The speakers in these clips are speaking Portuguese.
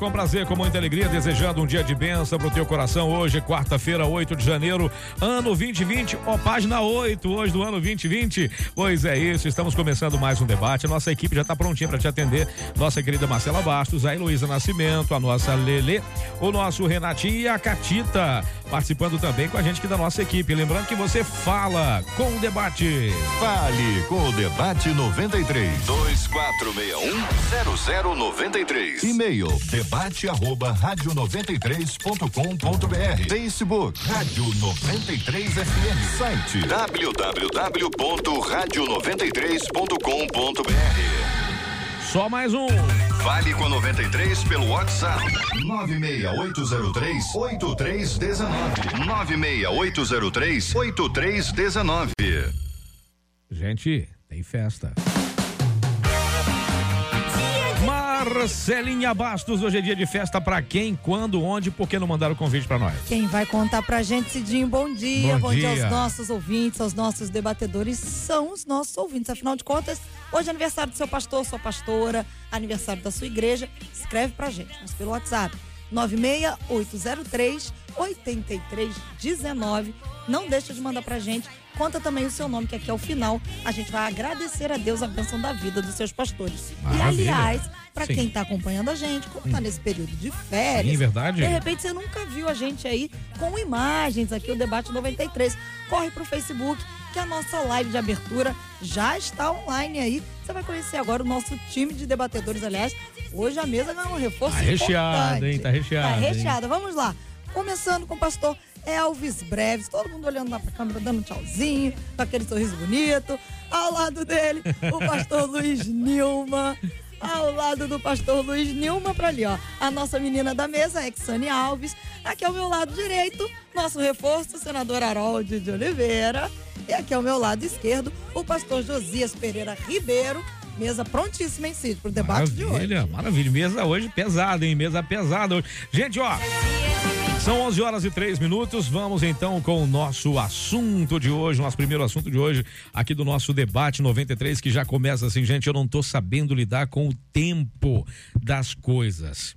com prazer, com muita alegria, desejando um dia de bênção pro teu coração. Hoje, quarta-feira, 8 de janeiro, ano 2020, ó, página 8, hoje do ano 2020. Pois é isso, estamos começando mais um debate. A nossa equipe já está prontinha para te atender. Nossa querida Marcela Bastos, a Heloísa Nascimento, a nossa Lele, o nosso Renatinho e a Catita, participando também com a gente aqui da nossa equipe. Lembrando que você fala com o debate. Fale com o debate 93 2461 0093. E-mail debate arroba rádio 93.com.br. Facebook Rádio 93 FM. Site www.radio93.com.br. Só mais um. Fale com a 93 pelo WhatsApp 96803 8319 96803 8319. Gente, tem festa. Marcelinha Bastos, hoje é dia de festa pra quem, quando, onde, por que não mandaram o convite pra nós? Quem vai contar pra gente, Cidinho, bom dia. Bom Bom, dia. dia. aos nossos ouvintes, aos nossos debatedores, são os nossos ouvintes. Afinal de contas, hoje é aniversário do seu pastor, sua pastora, aniversário da sua igreja. Escreve pra gente, mas pelo WhatsApp. 96803 8319. Não deixa de mandar pra gente. Conta também o seu nome, que aqui ao final a gente vai agradecer a Deus a bênção da vida dos seus pastores. E Maravilha. aliás, pra Sim. quem tá acompanhando a gente, como tá nesse período de férias, Sim, verdade. de repente você nunca viu a gente aí com imagens aqui, o Debate 93. Corre pro Facebook, que a nossa live de abertura já está online aí. Você vai conhecer agora o nosso time de debatedores. Aliás, hoje a mesa ganhou um reforço Tá recheada, importante. hein? Tá recheada, Tá hein? recheada. Vamos lá. Começando com o pastor Elvis Breves, todo mundo olhando lá pra câmera, dando um tchauzinho, com aquele sorriso bonito. Ao lado dele, o pastor Luiz Nilma. Ao lado do pastor Luiz Nilma, pra ali, ó. A nossa menina da mesa, Exane Alves. Aqui ao meu lado direito, nosso reforço, o senador Harold de Oliveira. E aqui ao meu lado esquerdo, o pastor Josias Pereira Ribeiro. Mesa prontíssima, hein, Cid, pro debate de hoje. Maravilha, maravilha. Mesa hoje pesada, hein? Mesa pesada hoje. Gente, ó. São 11 horas e 3 minutos. Vamos então com o nosso assunto de hoje, nosso primeiro assunto de hoje, aqui do nosso debate 93, que já começa assim, gente. Eu não tô sabendo lidar com o tempo das coisas.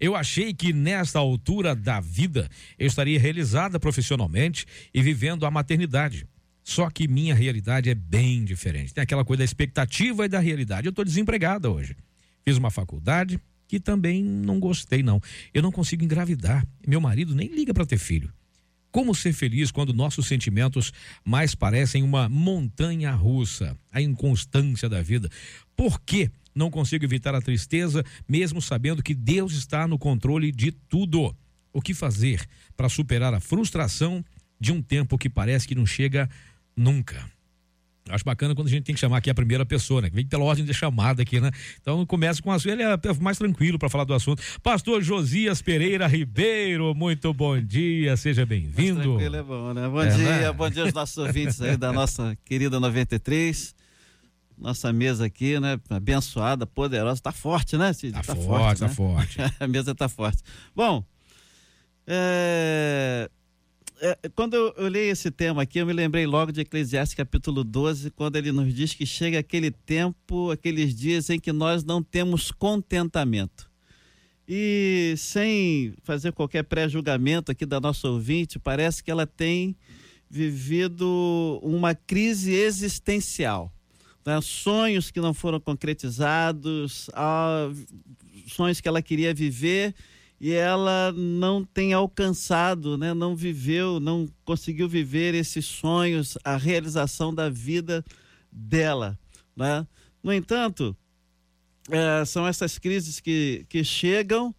Eu achei que nesta altura da vida eu estaria realizada profissionalmente e vivendo a maternidade. Só que minha realidade é bem diferente. Tem aquela coisa da expectativa e da realidade. Eu estou desempregada hoje. Fiz uma faculdade que também não gostei, não. Eu não consigo engravidar. Meu marido nem liga para ter filho. Como ser feliz quando nossos sentimentos mais parecem uma montanha russa, a inconstância da vida? Por que não consigo evitar a tristeza, mesmo sabendo que Deus está no controle de tudo? O que fazer para superar a frustração de um tempo que parece que não chega nunca? Acho bacana quando a gente tem que chamar aqui a primeira pessoa, né? Que vem pela ordem de chamada aqui, né? Então começa com a sua, ele é mais tranquilo para falar do assunto. Pastor Josias Pereira Ribeiro, muito bom dia, seja bem-vindo. Tranquilo é bom, né? Bom É, dia, né? bom dia aos nossos ouvintes aí da nossa querida 93. Nossa mesa aqui, né? Abençoada, poderosa. Tá forte, né, Cid? Tá, forte, tá né? forte. A mesa tá forte. Bom, é, quando eu, eu li esse tema aqui, eu me lembrei logo de Eclesiastes capítulo 12, quando ele nos diz que chega aquele tempo, aqueles dias em que nós não temos contentamento. E sem fazer qualquer pré-julgamento aqui da nossa ouvinte, parece que ela tem vivido uma crise existencial. né? Sonhos que não foram concretizados, ah, sonhos que ela queria viver e ela não tem alcançado, né? não viveu, não conseguiu viver esses sonhos, a realização da vida dela. Né? No entanto, é, são essas crises que, que chegam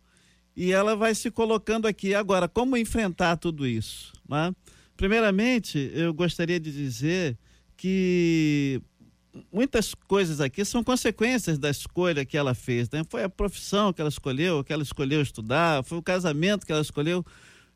e ela vai se colocando aqui. Agora, como enfrentar tudo isso? Né? Primeiramente, eu gostaria de dizer que muitas coisas aqui são consequências da escolha que ela fez. Né? Foi a profissão que ela escolheu, que ela escolheu estudar, foi o casamento que ela escolheu.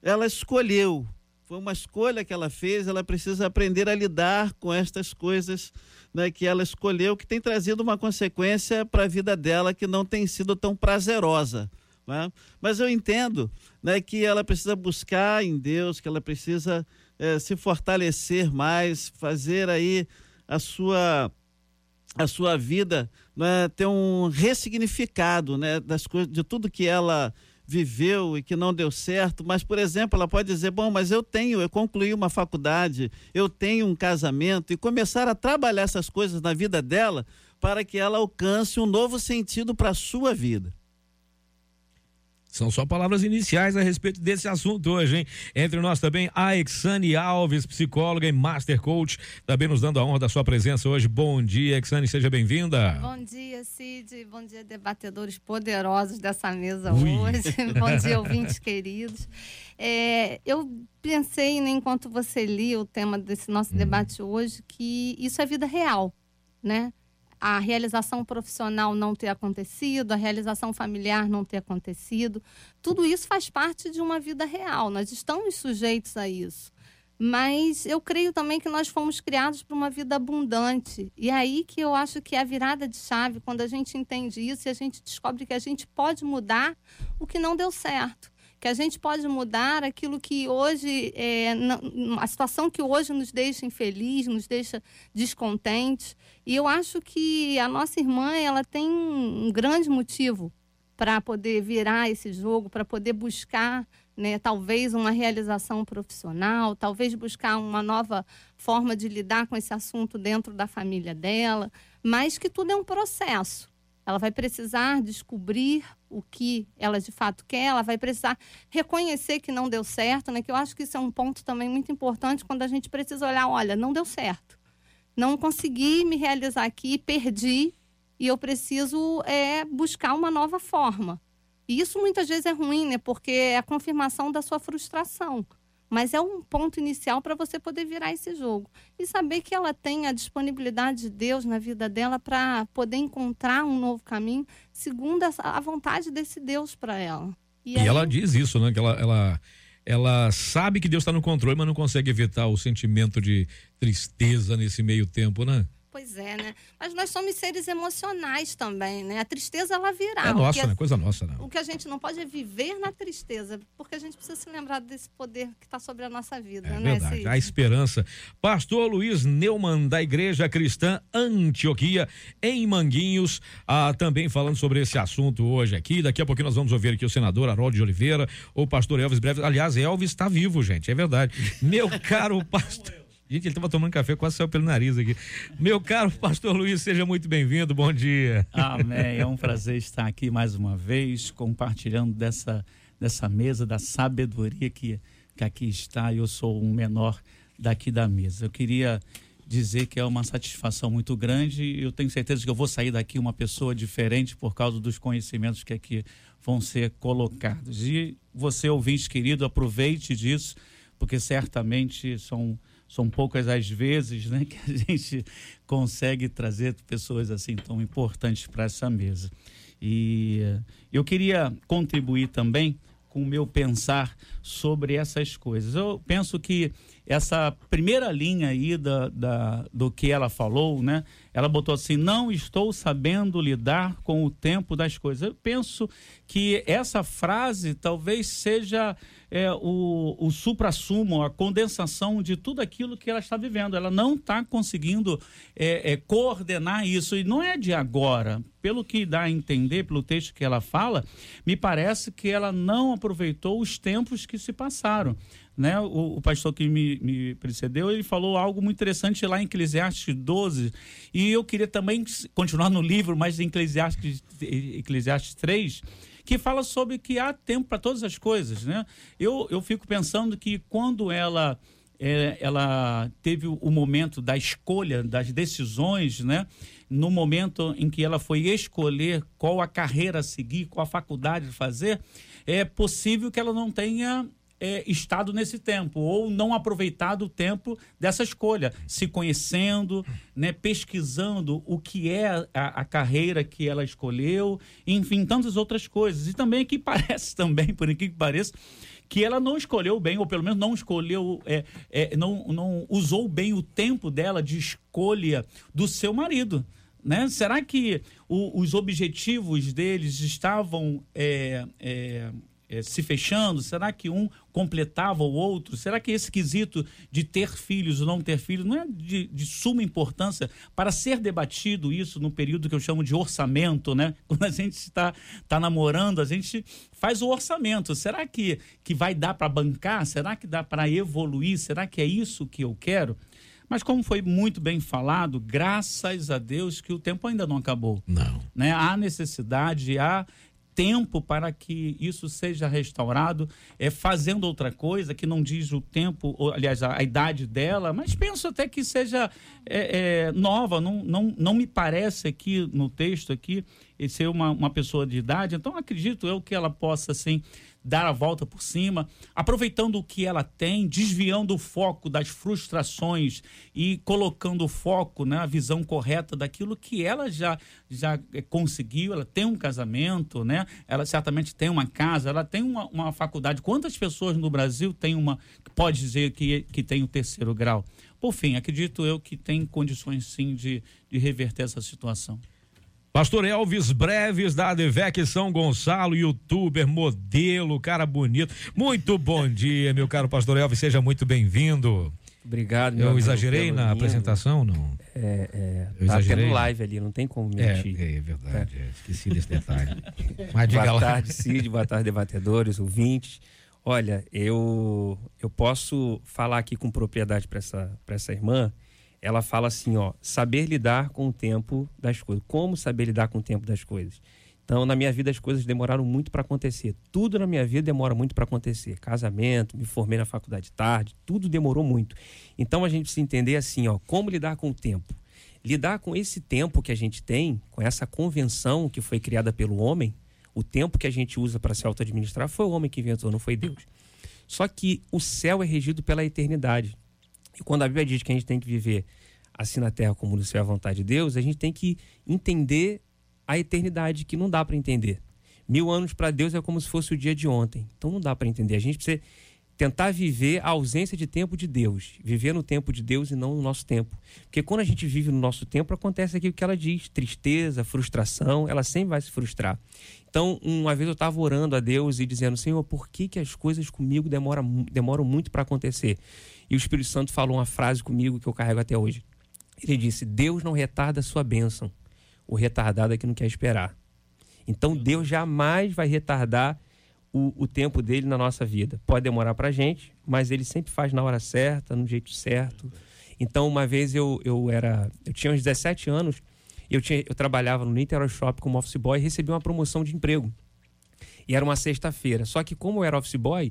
Ela escolheu foi uma escolha que ela fez, ela precisa aprender a lidar com estas coisas né, que ela escolheu, que tem trazido uma consequência para a vida dela que não tem sido tão prazerosa. Né? Mas eu entendo né, que ela precisa buscar em Deus, que ela precisa é, se fortalecer mais, fazer aí a sua a sua vida né, ter um ressignificado né, das coisas, de tudo que ela viveu e que não deu certo, mas, por exemplo, ela pode dizer: bom, mas eu tenho, eu concluí uma faculdade, eu tenho um casamento, e começar a trabalhar essas coisas na vida dela para que ela alcance um novo sentido para a sua vida. São só palavras iniciais a respeito desse assunto hoje, hein? Entre nós também a Exane Alves, psicóloga e master coach, também nos dando a honra da sua presença hoje. Bom dia, Exane, seja bem-vinda. Bom dia, Cid. Bom dia, debatedores poderosos dessa mesa Ui. hoje. Bom dia, ouvintes queridos. É, eu pensei, né, enquanto você lia o tema desse nosso hum. debate hoje, que isso é vida real, né? A realização profissional não ter acontecido, a realização familiar não ter acontecido. Tudo isso faz parte de uma vida real, nós estamos sujeitos a isso. Mas eu creio também que nós fomos criados para uma vida abundante. E é aí que eu acho que é a virada de chave, quando a gente entende isso e a gente descobre que a gente pode mudar o que não deu certo que a gente pode mudar aquilo que hoje, é, a situação que hoje nos deixa infeliz, nos deixa descontentes. E eu acho que a nossa irmã, ela tem um grande motivo para poder virar esse jogo, para poder buscar, né, talvez uma realização profissional, talvez buscar uma nova forma de lidar com esse assunto dentro da família dela, mas que tudo é um processo. Ela vai precisar descobrir o que ela de fato quer, ela vai precisar reconhecer que não deu certo, né? Que eu acho que isso é um ponto também muito importante quando a gente precisa olhar, olha, não deu certo. Não consegui me realizar aqui, perdi, e eu preciso é, buscar uma nova forma. E isso muitas vezes é ruim, né? Porque é a confirmação da sua frustração. Mas é um ponto inicial para você poder virar esse jogo. E saber que ela tem a disponibilidade de Deus na vida dela para poder encontrar um novo caminho, segundo a vontade desse Deus para ela. E, e aí... ela diz isso, né? Que ela, ela, ela sabe que Deus está no controle, mas não consegue evitar o sentimento de tristeza nesse meio tempo, né? Pois é, né? Mas nós somos seres emocionais também, né? A tristeza ela virá. É nossa, né? Coisa nossa, né? O que a gente não pode é viver na tristeza, porque a gente precisa se lembrar desse poder que está sobre a nossa vida, é né? Verdade. A esperança. Pastor Luiz Neumann, da Igreja Cristã Antioquia, em Manguinhos, ah, também falando sobre esse assunto hoje aqui. Daqui a pouquinho nós vamos ouvir aqui o senador Harold de Oliveira, o pastor Elvis Breves. Aliás, Elvis está vivo, gente, é verdade. Meu caro pastor. Gente, ele estava tomando café, quase saiu pelo nariz aqui. Meu caro pastor Luiz, seja muito bem-vindo, bom dia. Amém, é um prazer estar aqui mais uma vez, compartilhando dessa, dessa mesa, da sabedoria que, que aqui está. Eu sou um menor daqui da mesa. Eu queria dizer que é uma satisfação muito grande eu tenho certeza que eu vou sair daqui uma pessoa diferente por causa dos conhecimentos que aqui vão ser colocados. E você, ouvinte querido, aproveite disso, porque certamente são são poucas as vezes né, que a gente consegue trazer pessoas assim tão importantes para essa mesa. E eu queria contribuir também com o meu pensar sobre essas coisas. Eu penso que essa primeira linha aí da, da, do que ela falou, né? Ela botou assim: não estou sabendo lidar com o tempo das coisas. Eu penso que essa frase talvez seja é, o, o supra-sumo, a condensação de tudo aquilo que ela está vivendo. Ela não está conseguindo é, é, coordenar isso. E não é de agora. Pelo que dá a entender, pelo texto que ela fala, me parece que ela não aproveitou os tempos que se passaram né, o, o, pastor que me, me, precedeu, ele falou algo muito interessante lá em Eclesiastes 12, e eu queria também continuar no livro, mas em Eclesiastes, Eclesiastes 3, que fala sobre que há tempo para todas as coisas, né? Eu, eu fico pensando que quando ela é, ela teve o momento da escolha, das decisões, né? No momento em que ela foi escolher qual a carreira a seguir, qual a faculdade fazer, é possível que ela não tenha é, estado nesse tempo ou não aproveitado o tempo dessa escolha, se conhecendo, né, pesquisando o que é a, a, carreira que ela escolheu, enfim, tantas outras coisas. E também que parece também, por aqui que pareça, que ela não escolheu bem, ou pelo menos não escolheu, é, é, não, não usou bem o tempo dela de escolha do seu marido. Né? Será que o, os objetivos deles estavam é, é, é, se fechando? Será que um completava o outro? Será que esse quesito de ter filhos ou não ter filhos não é de, de, suma importância para ser debatido isso no período que eu chamo de orçamento, né? Quando a gente está tá namorando, a gente faz o orçamento. Será que, que vai dar para bancar? Será que dá para evoluir? Será que é isso que eu quero? Mas como foi muito bem falado, graças a Deus que o tempo ainda não acabou. Não. Né? Há necessidade, há tempo para que isso seja restaurado, é fazendo outra coisa que não diz o tempo, ou, aliás, a, a idade dela, mas penso até que seja é, é, nova. Não, não, não me parece aqui no texto aqui ser uma, uma pessoa de idade. Então acredito eu que ela possa assim dar a volta por cima, aproveitando o que ela tem, desviando o foco das frustrações e colocando o foco na né, visão correta daquilo que ela já, já conseguiu. Ela tem um casamento, né? ela certamente tem uma casa, ela tem uma, uma faculdade. Quantas pessoas no Brasil tem uma, pode dizer que, que tem o terceiro grau? Por fim, acredito eu que tem condições sim de, de reverter essa situação. Pastor Elvis Breves da Advec São Gonçalo, youtuber, modelo, cara bonito. Muito bom dia, meu caro pastor Elvis, seja muito bem-vindo. Obrigado, meu Eu exagerei na apresentação, não? É, é Eu tá exagerei. tendo live ali, não tem como mentir. É, é verdade, é. esqueci desse detalhe. Mas diga boa lá. tarde, Cid, boa tarde, debatedores, ouvintes. Olha, eu, eu posso falar aqui com propriedade para essa, essa irmã, ela fala assim, ó, saber lidar com o tempo das coisas. Como saber lidar com o tempo das coisas? Então, na minha vida as coisas demoraram muito para acontecer. Tudo na minha vida demora muito para acontecer. Casamento, me formei na faculdade tarde, tudo demorou muito. Então a gente precisa entender assim, ó, como lidar com o tempo. Lidar com esse tempo que a gente tem, com essa convenção que foi criada pelo homem, o tempo que a gente usa para se auto-administrar foi o homem que inventou, não foi Deus. Só que o céu é regido pela eternidade. E quando a Bíblia diz que a gente tem que viver assim na terra como no céu a vontade de Deus, a gente tem que entender a eternidade, que não dá para entender. Mil anos para Deus é como se fosse o dia de ontem. Então não dá para entender. A gente precisa tentar viver a ausência de tempo de Deus, viver no tempo de Deus e não no nosso tempo. Porque quando a gente vive no nosso tempo, acontece aquilo que ela diz: tristeza, frustração, ela sempre vai se frustrar. Então, uma vez eu estava orando a Deus e dizendo: Senhor, por que, que as coisas comigo demoram, demoram muito para acontecer? E o Espírito Santo falou uma frase comigo que eu carrego até hoje. Ele disse: Deus não retarda a sua bênção. O retardado é que não quer esperar. Então Deus jamais vai retardar o, o tempo dele na nossa vida. Pode demorar para a gente, mas ele sempre faz na hora certa, no jeito certo. Então, uma vez eu, eu era. Eu tinha uns 17 anos, eu, tinha, eu trabalhava no Niterói Shop como office boy e recebi uma promoção de emprego. E era uma sexta-feira. Só que, como eu era office boy,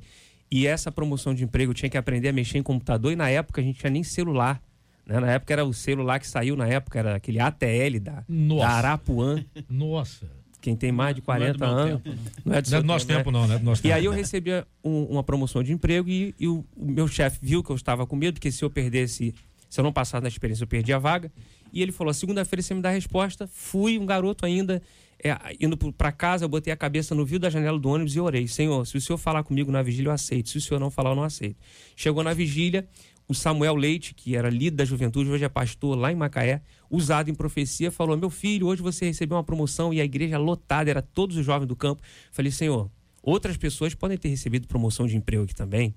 e essa promoção de emprego eu tinha que aprender a mexer em computador, e na época a gente tinha nem celular. Né? Na época era o celular que saiu, na época era aquele ATL da, da Arapuã. Nossa. Quem tem mais de 40 não é anos. Tempo, não. não é do, não é do nosso tempo, tempo, não, né? Do nosso e tempo. aí eu recebi um, uma promoção de emprego e, e o, o, meu chefe viu que eu estava com medo, que se eu perdesse, se eu não passasse na experiência, eu perdi a vaga. E ele falou: segunda-feira você me dá a resposta. Fui um garoto ainda é, indo para casa, eu botei a cabeça no vidro da janela do ônibus e orei: Senhor, se o senhor falar comigo na vigília, eu aceito. Se o senhor não falar, eu não aceito. Chegou na vigília, o Samuel Leite, que era líder da juventude, hoje é pastor lá em Macaé, usado em profecia, falou: Meu filho, hoje você recebeu uma promoção e a igreja lotada, era todos os jovens do campo. Falei: Senhor, outras pessoas podem ter recebido promoção de emprego aqui também.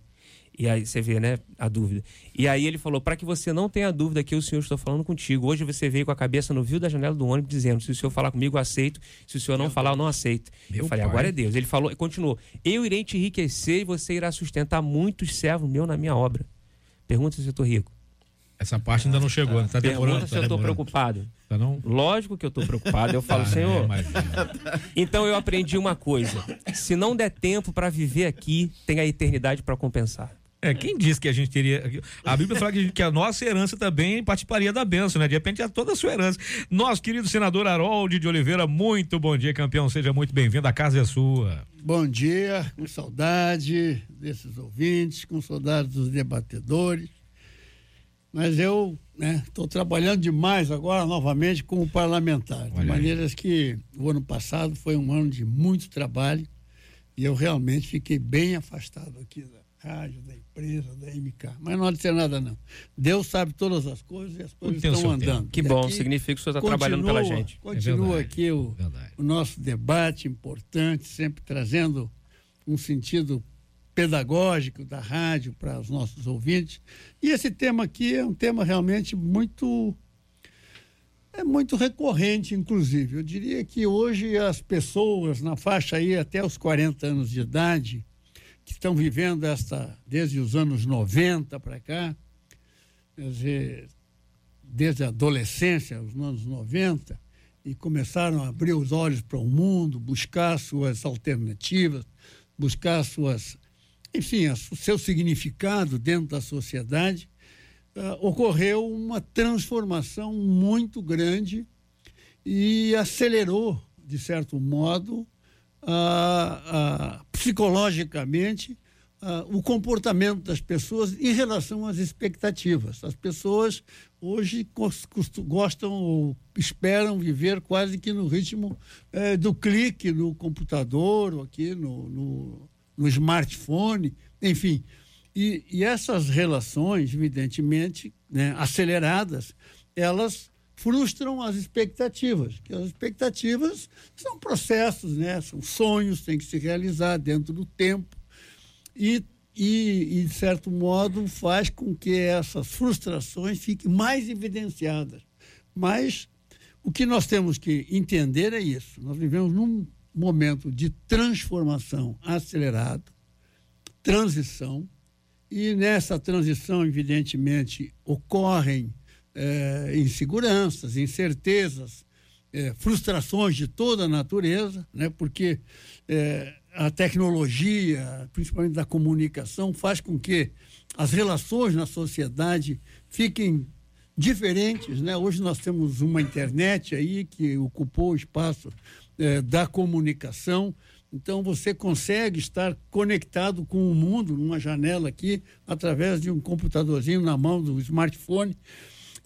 E aí você vê, né, a dúvida. E aí ele falou: para que você não tenha dúvida que o Senhor está falando contigo. Hoje você veio com a cabeça no viu da janela do ônibus dizendo: se o Senhor falar comigo, eu aceito. Se o Senhor não Meu falar, eu não aceito. Meu eu falei: pai. agora é Deus. Ele falou, continuou: eu irei te enriquecer e você irá sustentar muitos servos meus na minha obra. Pergunta se eu estou rico. Essa parte ainda não chegou, está demorando. Pergunta se tá eu estou preocupado. Tá não? Lógico que eu estou preocupado. Eu falo, ah, Senhor. então eu aprendi uma coisa: se não der tempo para viver aqui, tem a eternidade para compensar. É, quem disse que a gente teria. A Bíblia fala que a, gente, que a nossa herança também participaria da bênção, né? De repente é toda a sua herança. Nosso querido senador Harold de Oliveira, muito bom dia, campeão. Seja muito bem-vindo. A casa é sua. Bom dia, com saudade desses ouvintes, com saudade dos debatedores. Mas eu estou né, trabalhando demais agora, novamente, como parlamentar. Olha de maneiras aí. que o ano passado foi um ano de muito trabalho E eu realmente fiquei bem afastado aqui da rádio, da empresa, da MK. Mas não adianta nada, não. Deus sabe todas as coisas e as coisas estão seu tempo. andando. Que E bom, significa que o senhor está trabalhando pela gente. Continua verdade, aqui o, verdade. o nosso debate importante, sempre trazendo um sentido pedagógico da rádio para os nossos ouvintes. E esse tema aqui é um tema realmente muito é muito recorrente, inclusive. Eu diria que hoje as pessoas na faixa aí até os 40 anos de idade, que estão vivendo esta desde os anos 90 para cá, dizer, desde a adolescência, os anos 90, e começaram a abrir os olhos para o mundo, buscar suas alternativas, buscar suas, enfim, o seu significado dentro da sociedade, ah, ocorreu uma transformação muito grande e acelerou, de certo modo, ah, ah, psicologicamente, ah, o comportamento das pessoas em relação às expectativas. As pessoas hoje gostam ou esperam viver quase que no ritmo eh, do clique no computador, ou aqui no, no, no smartphone, enfim. E, e essas relações, evidentemente, né, aceleradas, elas frustram as expectativas, que as expectativas são processos, né, são sonhos, têm que se realizar dentro do tempo e, e, e, de certo modo, faz com que essas frustrações fiquem mais evidenciadas. Mas o que nós temos que entender é isso. Nós vivemos num momento de transformação acelerado, transição, e nessa transição, evidentemente, ocorrem eh, inseguranças, incertezas, eh, frustrações de toda natureza, né? porque eh, a tecnologia, principalmente da comunicação, faz com que as relações na sociedade fiquem diferentes. Né? Hoje nós temos uma internet aí que ocupou o espaço eh, da comunicação. Então você consegue estar conectado com o mundo numa janela aqui, através de um computadorzinho na mão do smartphone.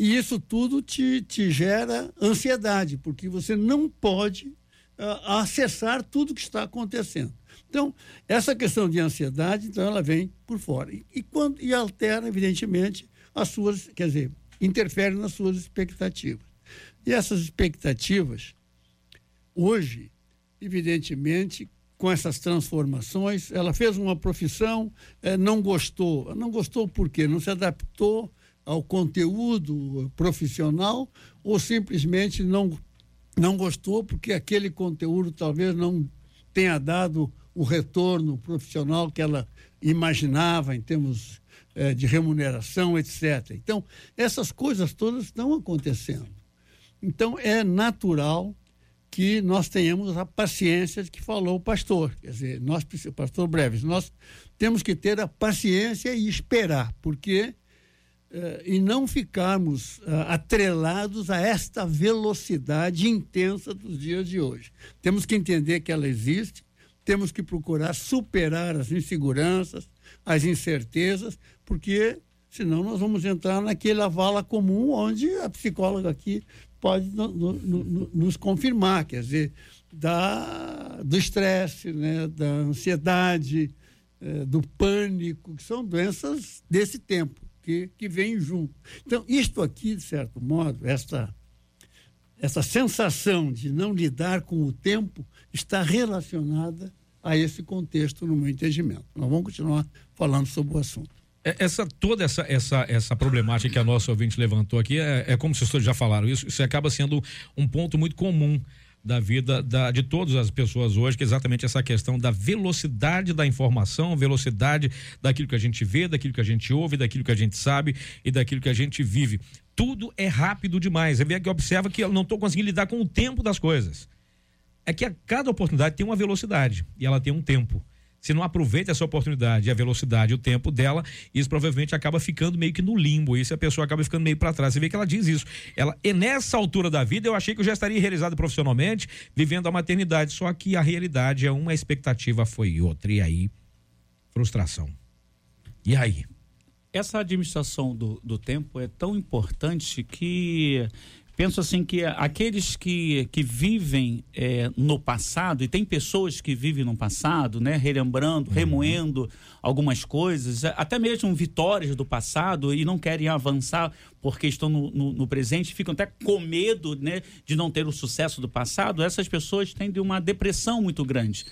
E isso tudo te, te gera ansiedade, porque você não pode ah, acessar tudo que está acontecendo. Então, essa questão de ansiedade, então, ela vem por fora. E, e, quando, e altera, evidentemente, as suas, quer dizer, interfere nas suas expectativas. E essas expectativas, hoje, evidentemente, com essas transformações, ela fez uma profissão, eh, não gostou. Não gostou por quê? Não se adaptou ao conteúdo profissional ou simplesmente não, não gostou porque aquele conteúdo talvez não tenha dado o retorno profissional que ela imaginava em termos eh, de remuneração, etc. Então, essas coisas todas estão acontecendo. Então, é natural que nós tenhamos a paciência de que falou o pastor. Quer dizer, nós, pastor Breves, nós temos que ter a paciência e esperar, porque e não ficarmos ah, atrelados a esta velocidade intensa dos dias de hoje. Temos que entender que ela existe, temos que procurar superar as inseguranças, as incertezas, porque senão nós vamos entrar naquela vala comum onde a psicóloga aqui pode no, no, no, nos confirmar, quer dizer, da, do estresse, né, da ansiedade, eh, do pânico, que são doenças desse tempo, que, que vêm junto. Então, isto aqui, de certo modo, esta, essa sensação de não lidar com o tempo está relacionada a esse contexto, no meu entendimento. Nós vamos continuar falando sobre o assunto. É, essa toda essa, essa, essa problemática que a nossa ouvinte levantou aqui é, é como vocês já falaram isso isso acaba sendo um ponto muito comum da vida da, de todas as pessoas hoje que é exatamente essa questão da velocidade da informação velocidade daquilo que a gente vê daquilo que a gente ouve daquilo que a gente sabe e daquilo que a gente vive. Tudo é rápido demais. Você que observa que eu não estou conseguindo lidar com o tempo das coisas. É que a cada oportunidade tem uma velocidade e ela tem um tempo se não aproveita essa oportunidade, a velocidade, o tempo dela, isso provavelmente acaba ficando meio que no limbo. Isso a pessoa acaba ficando meio para trás. Você vê que ela diz isso. Ela, e nessa altura da vida, eu achei que eu já estaria realizado profissionalmente, vivendo a maternidade. Só que a realidade é uma, a expectativa foi outra. E aí, frustração. E aí? Essa administração do, do tempo é tão importante que penso assim que aqueles que, que vivem é, no passado, e tem pessoas que vivem no passado, né, relembrando, Uhum. remoendo algumas coisas, até mesmo vitórias do passado e não querem avançar porque estão no, no, no presente, ficam até com medo né, de não ter o sucesso do passado, essas pessoas têm de uma depressão muito grande.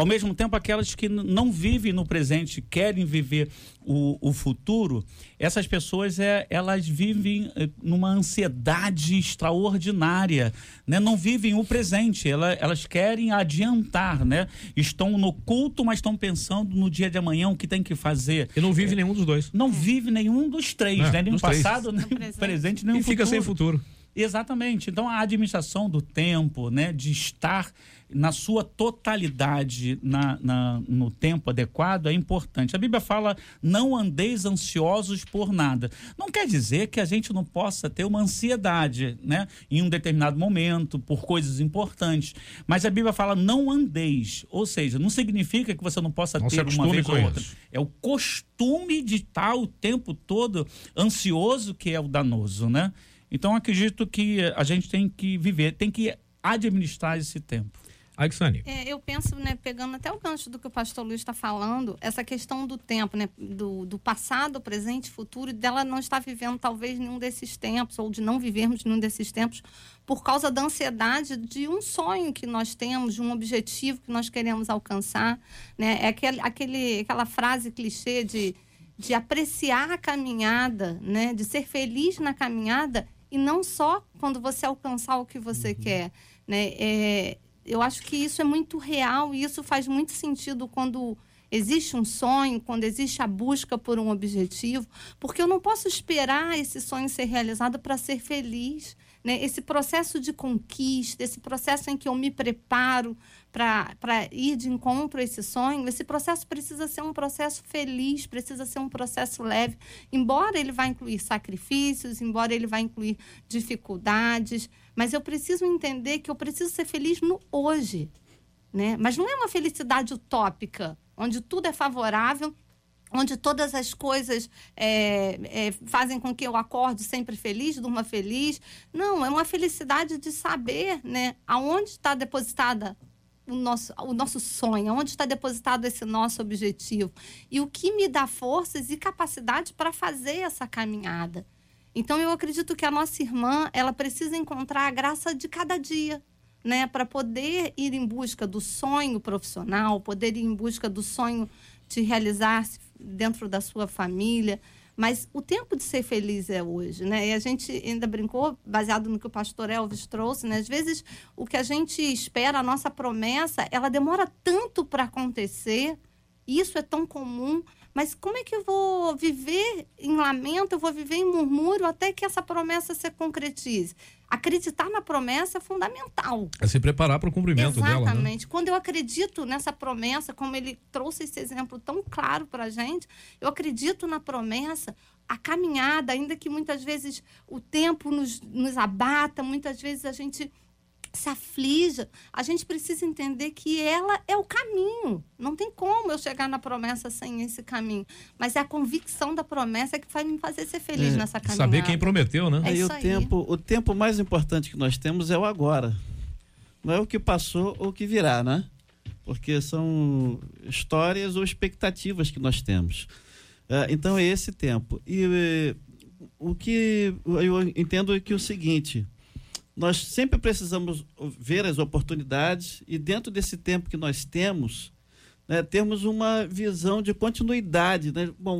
Ao mesmo tempo, aquelas que não vivem no presente, querem viver o, o futuro, essas pessoas é, elas vivem eh, numa ansiedade extraordinária, né? não vivem o presente, ela, elas querem adiantar, né? estão no culto, mas estão pensando no dia de amanhã o que tem que fazer. E não vive nenhum dos dois. Não vive nenhum dos três, É, né? nem o três. passado, nem o presente. presente, nem E o fica sem futuro. futuro. Exatamente. Então a administração do tempo, né, de estar na sua totalidade na, na- no tempo adequado é importante. A Bíblia fala: não andeis ansiosos por nada. Não quer dizer que a gente não possa ter uma ansiedade, né, em um determinado momento por coisas importantes. Mas a Bíblia fala: não andeis. Ou seja, não significa que você não possa Não ter uma vez ou outra. isso. É o costume de estar o tempo todo ansioso que é o danoso, né? Então acredito que a gente tem que viver, tem que administrar esse tempo. Alexane. É, eu penso, né, pegando até o gancho do que o pastor Luiz está falando, essa questão do tempo, né, do, do passado, presente e futuro, dela não estar vivendo talvez nenhum desses tempos, ou de não vivermos nenhum desses tempos, por causa da ansiedade de um sonho que nós temos, de um objetivo que nós queremos alcançar. Né? É aquele, aquele, aquela frase clichê de, de apreciar a caminhada, né, de ser feliz na caminhada, e não só quando você alcançar o que você quer. Né? É, eu acho que isso é muito real e isso faz muito sentido quando existe um sonho, quando existe a busca por um objetivo, porque eu não posso esperar esse sonho ser realizado para ser feliz. Né? Esse processo de conquista, esse processo em que eu me preparo para ir de encontro a esse sonho, esse processo precisa ser um processo feliz, precisa ser um processo leve, embora ele vá incluir sacrifícios, embora ele vá incluir dificuldades, mas eu preciso entender que eu preciso ser feliz no hoje, né? Mas não é uma felicidade utópica, onde tudo é favorável, onde todas as coisas é, é, fazem com que eu acorde sempre feliz, durma feliz. Não, é uma felicidade de saber, né, aonde está depositada o nosso, o nosso sonho, onde está depositado esse nosso objetivo e o que me dá forças e capacidade para fazer essa caminhada. Então eu acredito que a nossa irmã, ela precisa encontrar a graça de cada dia, né, para poder ir em busca do sonho profissional, poder ir em busca do sonho de realizar-se dentro da sua família, mas o tempo de ser feliz é hoje, né? E a gente ainda brincou, baseado no que o pastor Elvis trouxe, né? Às vezes o que a gente espera, a nossa promessa, ela demora tanto para acontecer, isso é tão comum, mas como é que eu vou viver em lamento, eu vou viver em murmúrio até que essa promessa se concretize? Acreditar na promessa é fundamental. É se preparar para o cumprimento dela. Né? Exatamente. Quando eu acredito nessa promessa, como ele trouxe esse exemplo tão claro para a gente, eu acredito na promessa, a caminhada, ainda que muitas vezes o tempo nos, nos abata, muitas vezes a gente se aflija, a gente precisa entender que ela é o caminho. Não tem como eu chegar na promessa sem esse caminho. Mas é a convicção da promessa que vai me fazer ser feliz É, nessa caminhada. Saber quem prometeu, né? É aí o tempo, o tempo mais importante que nós temos é o agora. Não é o que passou ou o que virá, né? Porque são histórias ou expectativas que nós temos. É, então é esse tempo. E eh, o que eu entendo é que é o seguinte, nós sempre precisamos ver as oportunidades e dentro desse tempo que nós temos, né, termos uma visão de continuidade. Né? Bom,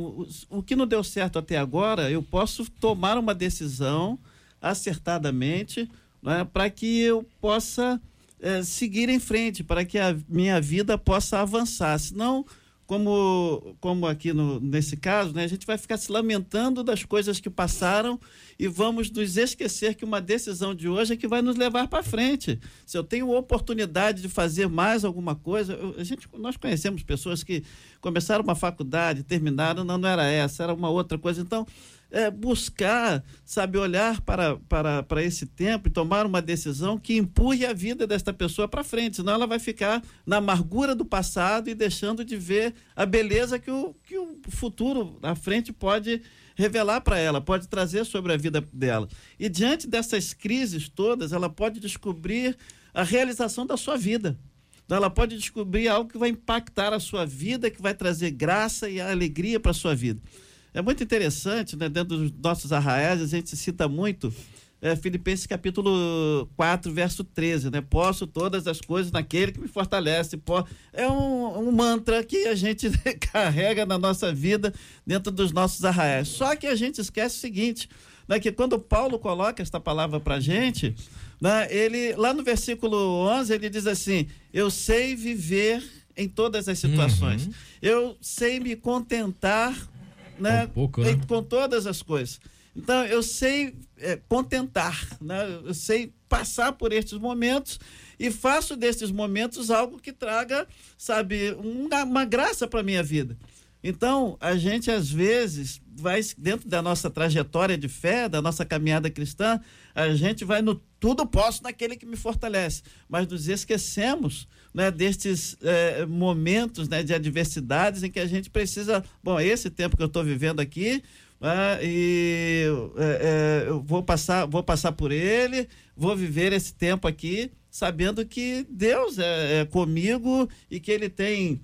o, o que não deu certo até agora, eu posso tomar uma decisão acertadamente né, para que eu possa eh, seguir em frente, para que a minha vida possa avançar. Senão, como, como aqui no, nesse caso, né, a gente vai ficar se lamentando das coisas que passaram e vamos nos esquecer que uma decisão de hoje é que vai nos levar para frente. Se eu tenho oportunidade de fazer mais alguma coisa, eu- a gente, nós conhecemos pessoas que começaram uma faculdade, terminaram, não, não era essa, era uma outra coisa. Então, é, buscar, sabe, olhar para, para, para esse tempo e tomar uma decisão que empurre a vida desta pessoa para frente, senão ela vai ficar na amargura do passado e deixando de ver a beleza que o, que o futuro à frente pode revelar para ela, pode trazer sobre a vida dela. E diante dessas crises todas, ela pode descobrir a realização da sua vida. Então, ela pode descobrir algo que vai impactar a sua vida, que vai trazer graça e alegria para a sua vida. É muito interessante, né? dentro dos nossos arraiais, a gente cita muito é, Filipenses capítulo 4, verso 13, né? Posso todas as coisas naquele que me fortalece. É um, um mantra que a gente carrega na nossa vida dentro dos nossos arraiais. Só que a gente esquece o seguinte, né? que quando Paulo coloca esta palavra para a gente, né? ele, lá no versículo 11, ele diz assim, eu sei viver em todas as situações. Uhum. Eu sei me contentar né? Um pouco, né? com todas as coisas. Então, eu sei é, contentar, né? eu sei passar por estes momentos e faço destes momentos algo que traga, sabe, uma, uma graça para a minha vida. Então, a gente às vezes vai, dentro da nossa trajetória de fé, da nossa caminhada cristã, a gente vai no tudo posso naquele que me fortalece, mas nos esquecemos né, destes é, momentos né, de adversidades em que a gente precisa, bom, esse tempo que eu estou vivendo aqui, né, e é, é, eu vou passar, vou passar por ele, vou viver esse tempo aqui, sabendo que Deus é, é comigo e que Ele tem,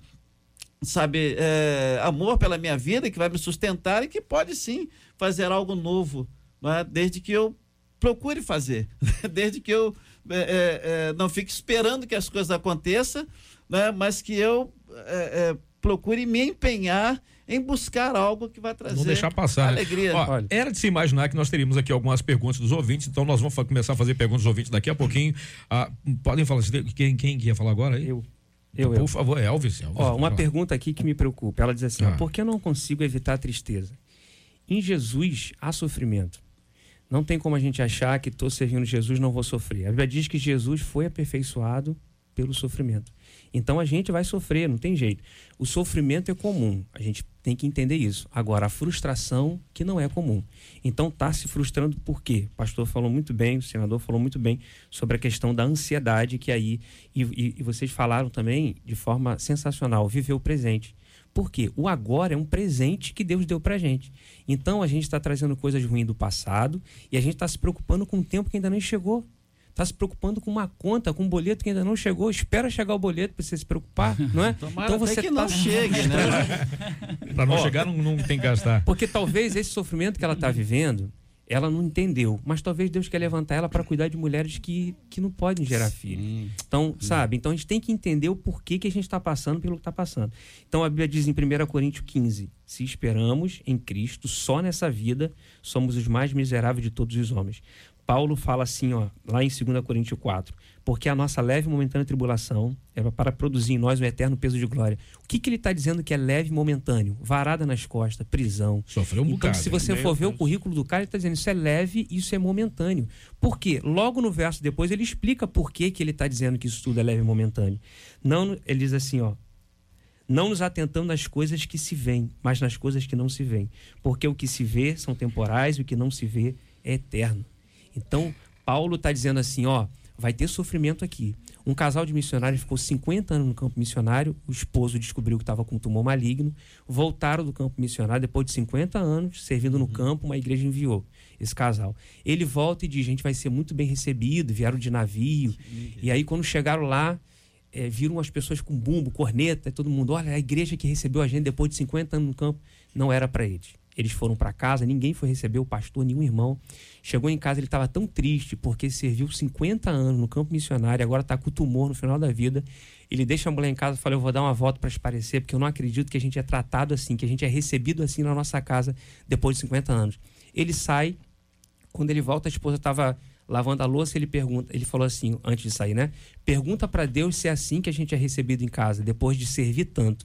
sabe, é, amor pela minha vida, que vai me sustentar e que pode sim fazer algo novo, né, desde que eu procure fazer, desde que eu é, não fique esperando que as coisas aconteçam, né, mas que eu procure me empenhar em buscar algo que vai trazer Vamos deixar passar, né? alegria. Né? Ó, era de se imaginar que nós teríamos aqui algumas perguntas dos ouvintes, então nós vamos começar a fazer perguntas dos ouvintes daqui a pouquinho. Ah, podem falar, quem, quem ia falar agora? Eu. Eu, Por eu. favor, Elvis. Elvis Ó, uma pergunta aqui que me preocupa. Ela diz assim: ah. por que eu não consigo evitar a tristeza? Em Jesus há sofrimento. Não tem como a gente achar que estou servindo Jesus não vou sofrer. A Bíblia diz que Jesus foi aperfeiçoado pelo sofrimento. Então a gente vai sofrer, não tem jeito. O sofrimento é comum, a gente tem que entender isso. Agora, a frustração que não é comum. Então tá se frustrando por quê? O pastor falou muito bem, o senador falou muito bem sobre a questão da ansiedade que aí. E, e, e vocês falaram também de forma sensacional, viver o presente. Por quê? O agora é um presente que Deus deu pra gente. Então a gente está trazendo coisas ruins do passado e a gente está se preocupando com um tempo que ainda não chegou está se preocupando com uma conta, com um boleto que ainda não chegou. Espera chegar o boleto para você se preocupar, não é? Tomara então você que tá... não chegue, né? para não Ó, chegar, não, não tem que gastar. Porque talvez esse sofrimento que ela está vivendo, ela não entendeu, mas talvez Deus quer levantar ela para cuidar de mulheres que, que não podem gerar filho. Então, sabe? Então a gente tem que entender o porquê que a gente está passando pelo que está passando. Então a Bíblia diz em 1 Coríntios 15: se esperamos em Cristo só nessa vida, somos os mais miseráveis de todos os homens. Paulo fala assim, ó, lá em 2 Coríntios 4, porque a nossa leve e momentânea tribulação é para produzir em nós um eterno peso de glória. O que, que ele está dizendo que é leve e momentâneo? Varada nas costas, prisão. Sofreu um então, bocado. se você for ver o currículo do cara, ele está dizendo isso é leve e isso é momentâneo. Por quê? Logo no verso depois ele explica por que, que ele está dizendo que isso tudo é leve e momentâneo. Não, ele diz assim, ó, não nos atentando nas coisas que se veem, mas nas coisas que não se veem. Porque o que se vê são temporais e o que não se vê é eterno. Então, Paulo está dizendo assim: ó, vai ter sofrimento aqui. Um casal de missionários ficou 50 anos no campo missionário, o esposo descobriu que estava com um tumor maligno, voltaram do campo missionário, depois de 50 anos, servindo no uhum. campo, uma igreja enviou esse casal. Ele volta e diz: a gente vai ser muito bem recebido, vieram de navio. E aí, quando chegaram lá, é, viram as pessoas com bumbo, corneta, todo mundo, olha, a igreja que recebeu a gente depois de 50 anos no campo, não era para eles. Eles foram para casa, ninguém foi receber o pastor, nenhum irmão. Chegou em casa, ele estava tão triste porque serviu 50 anos no campo missionário, agora está com tumor no final da vida. Ele deixa a mulher em casa e fala: Eu vou dar uma volta para esparecer, porque eu não acredito que a gente é tratado assim, que a gente é recebido assim na nossa casa depois de 50 anos. Ele sai, quando ele volta, a esposa estava lavando a louça, ele pergunta, ele falou assim, antes de sair, né? Pergunta para Deus se é assim que a gente é recebido em casa, depois de servir tanto.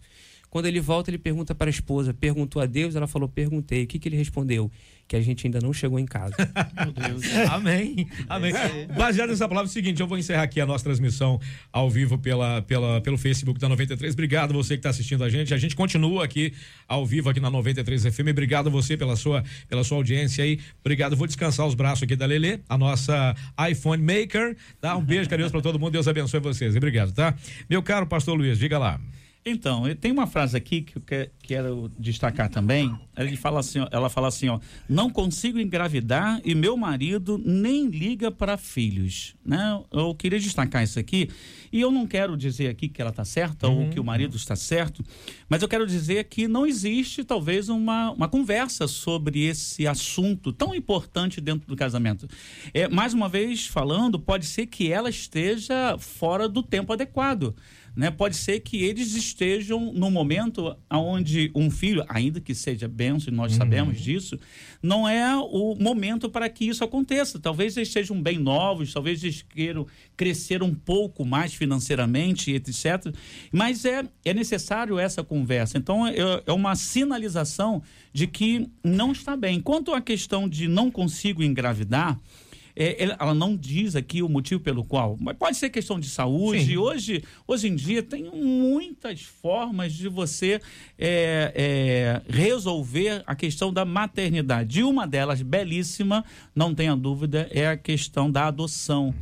Quando ele volta, ele pergunta para a esposa: perguntou a Deus? Ela falou: perguntei. O que, que ele respondeu? Que a gente ainda não chegou em casa. Meu Deus. Amém. Amém. Baseado nessa palavra, é o seguinte: eu vou encerrar aqui a nossa transmissão ao vivo pela, pela, pelo Facebook da 93. Obrigado você que está assistindo a gente. A gente continua aqui ao vivo aqui na 93 FM. Obrigado você pela sua, pela sua audiência aí. Obrigado. Vou descansar os braços aqui da Lele, a nossa iPhone Maker. Tá? Um beijo carinhoso para todo mundo. Deus abençoe vocês. Obrigado, tá? Meu caro pastor Luiz, diga lá. Então, tem uma frase aqui que eu quero destacar também. Ele fala assim, ela fala assim, ó, não consigo engravidar e meu marido nem liga para filhos, né? Eu queria destacar isso aqui e eu não quero dizer aqui que ela está certa uhum. ou que o marido está certo, mas eu quero dizer que não existe talvez uma, uma conversa sobre esse assunto tão importante dentro do casamento. É, mais uma vez falando, pode ser que ela esteja fora do tempo adequado né? Pode ser que eles estejam no momento onde um filho, ainda que seja benção, e nós uhum. sabemos disso, não é o momento para que isso aconteça. Talvez eles sejam bem novos, talvez eles queiram crescer um pouco mais financeiramente, etc. Mas é, é necessário essa conversa. Então, é, é uma sinalização de que não está bem. Quanto à questão de não consigo engravidar, é, ela não diz aqui o motivo pelo qual, mas pode ser questão de saúde. Sim. Hoje, hoje em dia tem muitas formas de você é, é, resolver a questão da maternidade. E uma delas, belíssima, não tenha dúvida, é a questão da adoção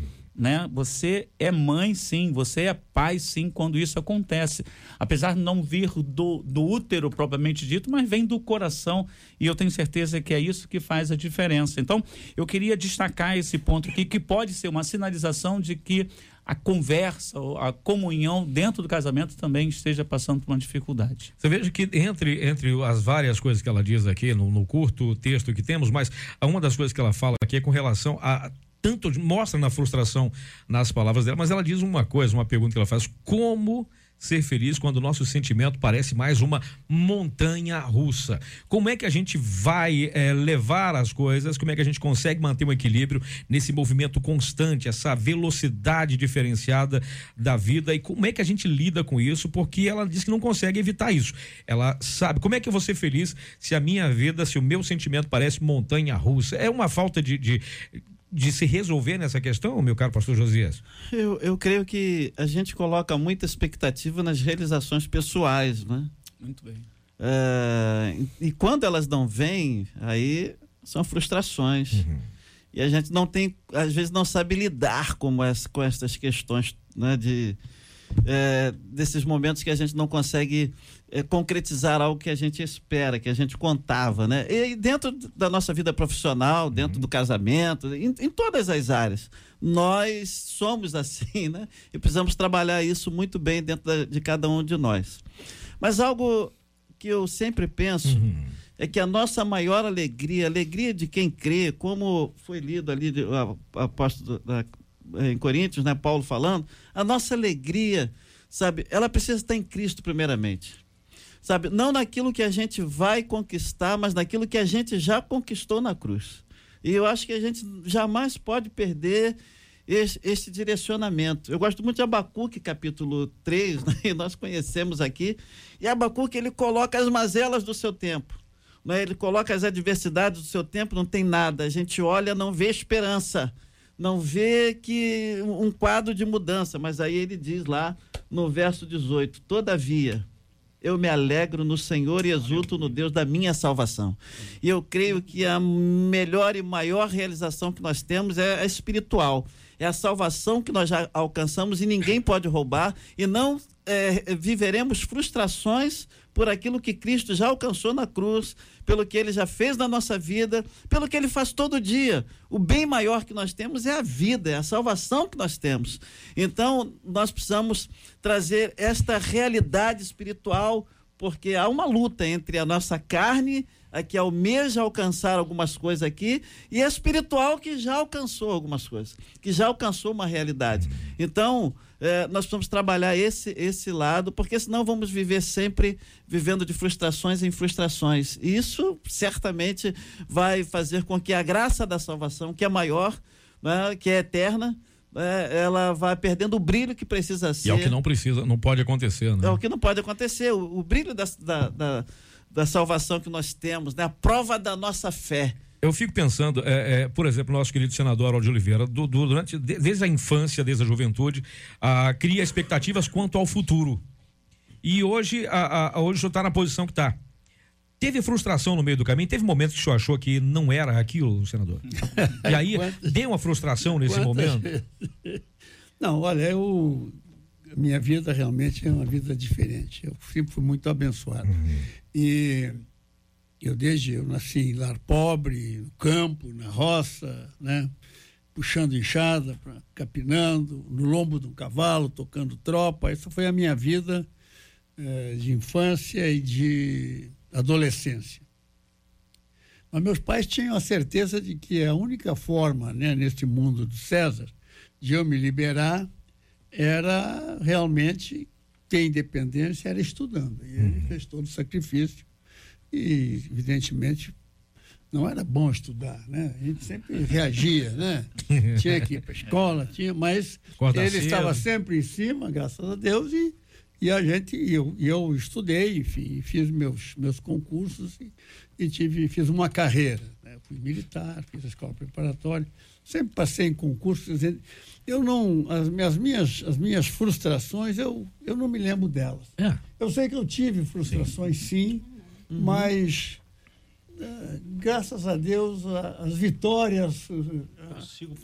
né? Você é mãe, sim, você é pai, sim, quando isso acontece. Apesar de não vir do, do útero propriamente dito, mas vem do coração, e eu tenho certeza que é isso que faz a diferença. Então, eu queria destacar esse ponto aqui, que pode ser uma sinalização de que a conversa, a comunhão dentro do casamento também esteja passando por uma dificuldade. Você veja que entre, entre as várias coisas que ela diz aqui no, no curto texto que temos, mas uma das coisas que ela fala aqui é com relação a tanto mostra na frustração nas palavras dela, mas ela diz uma coisa, uma pergunta que ela faz: como ser feliz quando o nosso sentimento parece mais uma montanha russa. Como é que a gente vai é, levar as coisas? Como é que a gente consegue manter um equilíbrio nesse movimento constante, essa velocidade diferenciada da vida? E como é que a gente lida com isso? Porque ela diz que não consegue evitar isso. Ela sabe. Como é que eu vou ser feliz se a minha vida, se o meu sentimento parece montanha russa? É uma falta de, de de se resolver nessa questão, meu caro pastor Josias? Eu, eu creio que a gente coloca muita expectativa nas realizações pessoais, né? Muito bem. É, e quando elas não vêm, aí são frustrações. Uhum. E a gente não tem, às vezes não sabe lidar com, essa, com essas questões, né? De, é, desses momentos que a gente não consegue é, concretizar algo que a gente espera, que a gente contava, né? E dentro da nossa vida profissional, dentro uhum. do casamento, em, em, todas as áreas, nós somos assim, né? E precisamos trabalhar isso muito bem dentro da, de cada um de nós. Mas algo que eu sempre penso uhum. é que a nossa maior alegria, a alegria de quem crê, como foi lido ali o apóstolo da, em Coríntios, né, Paulo falando, a nossa alegria, sabe, ela precisa estar em Cristo primeiramente sabe? Não naquilo que a gente vai conquistar, mas naquilo que a gente já conquistou na cruz. E eu acho que a gente jamais pode perder esse, esse direcionamento. Eu gosto muito de Abacuque, capítulo 3, né? e nós conhecemos aqui. E Abacuque, ele coloca as mazelas do seu tempo. Né? Ele coloca as adversidades do seu tempo, não tem nada. A gente olha, não vê esperança. Não vê que um quadro de mudança, mas aí ele diz lá no verso 18: Todavia, eu me alegro no Senhor e exulto no Deus da minha salvação. E eu creio que a melhor e maior realização que nós temos é espiritual. É a salvação que nós já alcançamos e ninguém pode roubar, e não é, viveremos frustrações por aquilo que Cristo já alcançou na cruz, pelo que ele já fez na nossa vida, pelo que ele faz todo dia. O bem maior que nós temos é a vida, é a salvação que nós temos. Então, nós precisamos trazer esta realidade espiritual, porque há uma luta entre a nossa carne a que almeja alcançar algumas coisas aqui, e a espiritual que já alcançou algumas coisas, que já alcançou uma realidade. Então, é, nós precisamos trabalhar esse, esse lado, porque senão vamos viver sempre vivendo de frustrações em frustrações. E isso certamente vai fazer com que a graça da salvação, que é maior, né, que é eterna, é, ela vai perdendo o brilho que precisa ser. E é o que não precisa, não pode acontecer, né? É o que não pode acontecer. O, o brilho da, da, da, da salvação que nós temos, né? a prova da nossa fé. Eu fico pensando, é, é, por exemplo, nosso querido senador Harold Oliveira, do, do, durante, desde a infância, desde a juventude, ah, cria expectativas quanto ao futuro. E hoje, a, a, hoje o senhor está na posição que está. Teve frustração no meio do caminho? Teve momentos que o senhor achou que não era aquilo, senador? E aí, deu uma frustração nesse momento? Não, olha, eu, minha vida realmente é uma vida diferente. Eu sempre fui muito abençoado. Uhum. E eu desde eu nasci em lar pobre, no campo, na roça, né? puxando enxada, capinando, no lombo de um cavalo, tocando tropa. Essa foi a minha vida eh, de infância e de adolescência. Mas meus pais tinham a certeza de que a única forma, né, neste mundo do César, de eu me liberar era realmente ter independência, era estudando. E ele uhum. fez todo o sacrifício e, evidentemente, não era bom estudar, né? A gente sempre reagia, né? Tinha que ir para a escola, tinha, mas Acorda ele cedo. estava sempre em cima, graças a Deus, e, e a gente, eu, eu estudei, enfim, fiz meus, meus concursos e, e tive, fiz uma carreira. Né? Fui militar, fiz a escola preparatória, sempre passei em concursos. Eu não, as, as, minhas, as minhas frustrações, eu, eu não me lembro delas. É. Eu sei que eu tive frustrações, sim, sim Uhum. Mas, uh, graças a Deus, as vitórias uh,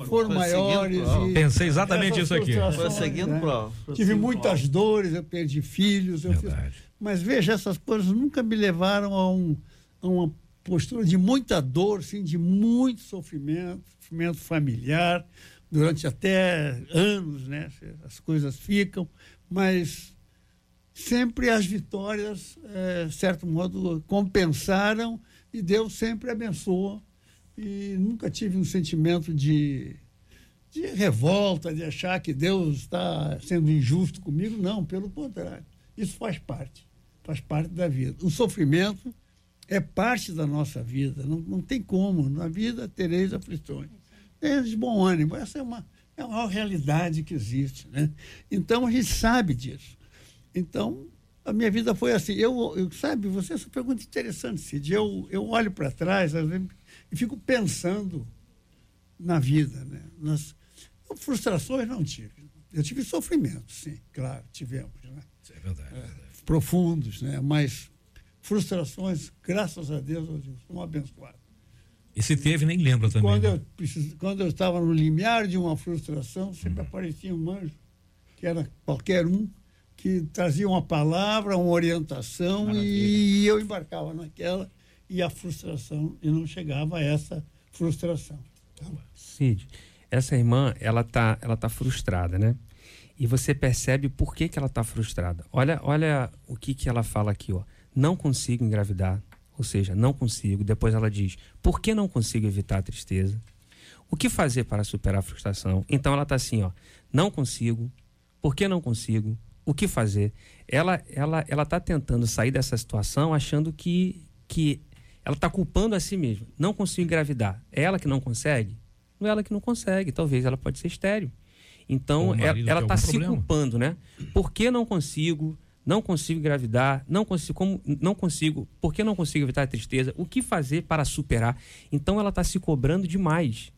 foram maiores. Pensei exatamente isso aqui. Seguindo né? Tive muitas dores, eu perdi filhos. Eu fiz... Mas veja, essas coisas nunca me levaram a, um, a uma postura de muita dor, sim, de muito sofrimento, sofrimento familiar, durante até anos, né? As coisas ficam, mas sempre as vitórias, é, certo modo, compensaram e Deus sempre abençoou. E nunca tive um sentimento de, de revolta, de achar que Deus está sendo injusto comigo. Não, pelo contrário. Isso faz parte, faz parte da vida. O sofrimento é parte da nossa vida, não, não tem como. Na vida tereis aflições. De bom ânimo, essa é uma, é uma realidade que existe. Né? Então a gente sabe disso. Então, a minha vida foi assim. Eu, eu sabe, você essa pergunta interessante, Cid. Eu, eu olho para trás vezes, e fico pensando na vida, né? Nas frustrações não tive. Eu tive sofrimento, sim, claro, tivemos, né? Isso é verdade. É, profundos, né? Mas frustrações, graças a Deus, eu sou um abençoado. E se teve, nem lembra também. Quando, né? eu, precis... quando eu estava no limiar de uma frustração, sempre hum. aparecia um anjo, que era qualquer um, que trazia uma palavra, uma orientação Maravilha. e eu embarcava naquela e a frustração e não chegava a essa frustração. Cid, essa irmã ela tá ela tá frustrada, né? E você percebe por que, que ela tá frustrada. Olha, olha o que que ela fala aqui, ó. Não consigo engravidar, ou seja, não consigo. Depois ela diz: "Por que não consigo evitar a tristeza? O que fazer para superar a frustração?" Então ela tá assim, ó: "Não consigo. Por que não consigo? O que fazer. Ela ela ela está tentando sair dessa situação achando que que ela está culpando a si mesma. Não consigo engravidar. É ela que não consegue? Não é ela que não consegue. Talvez ela pode ser estéreo. Então ela está se culpando, né? Por que não consigo? Não consigo engravidar, não consigo, como, não consigo, por que não consigo evitar a tristeza? O que fazer para superar? Então ela está se cobrando demais,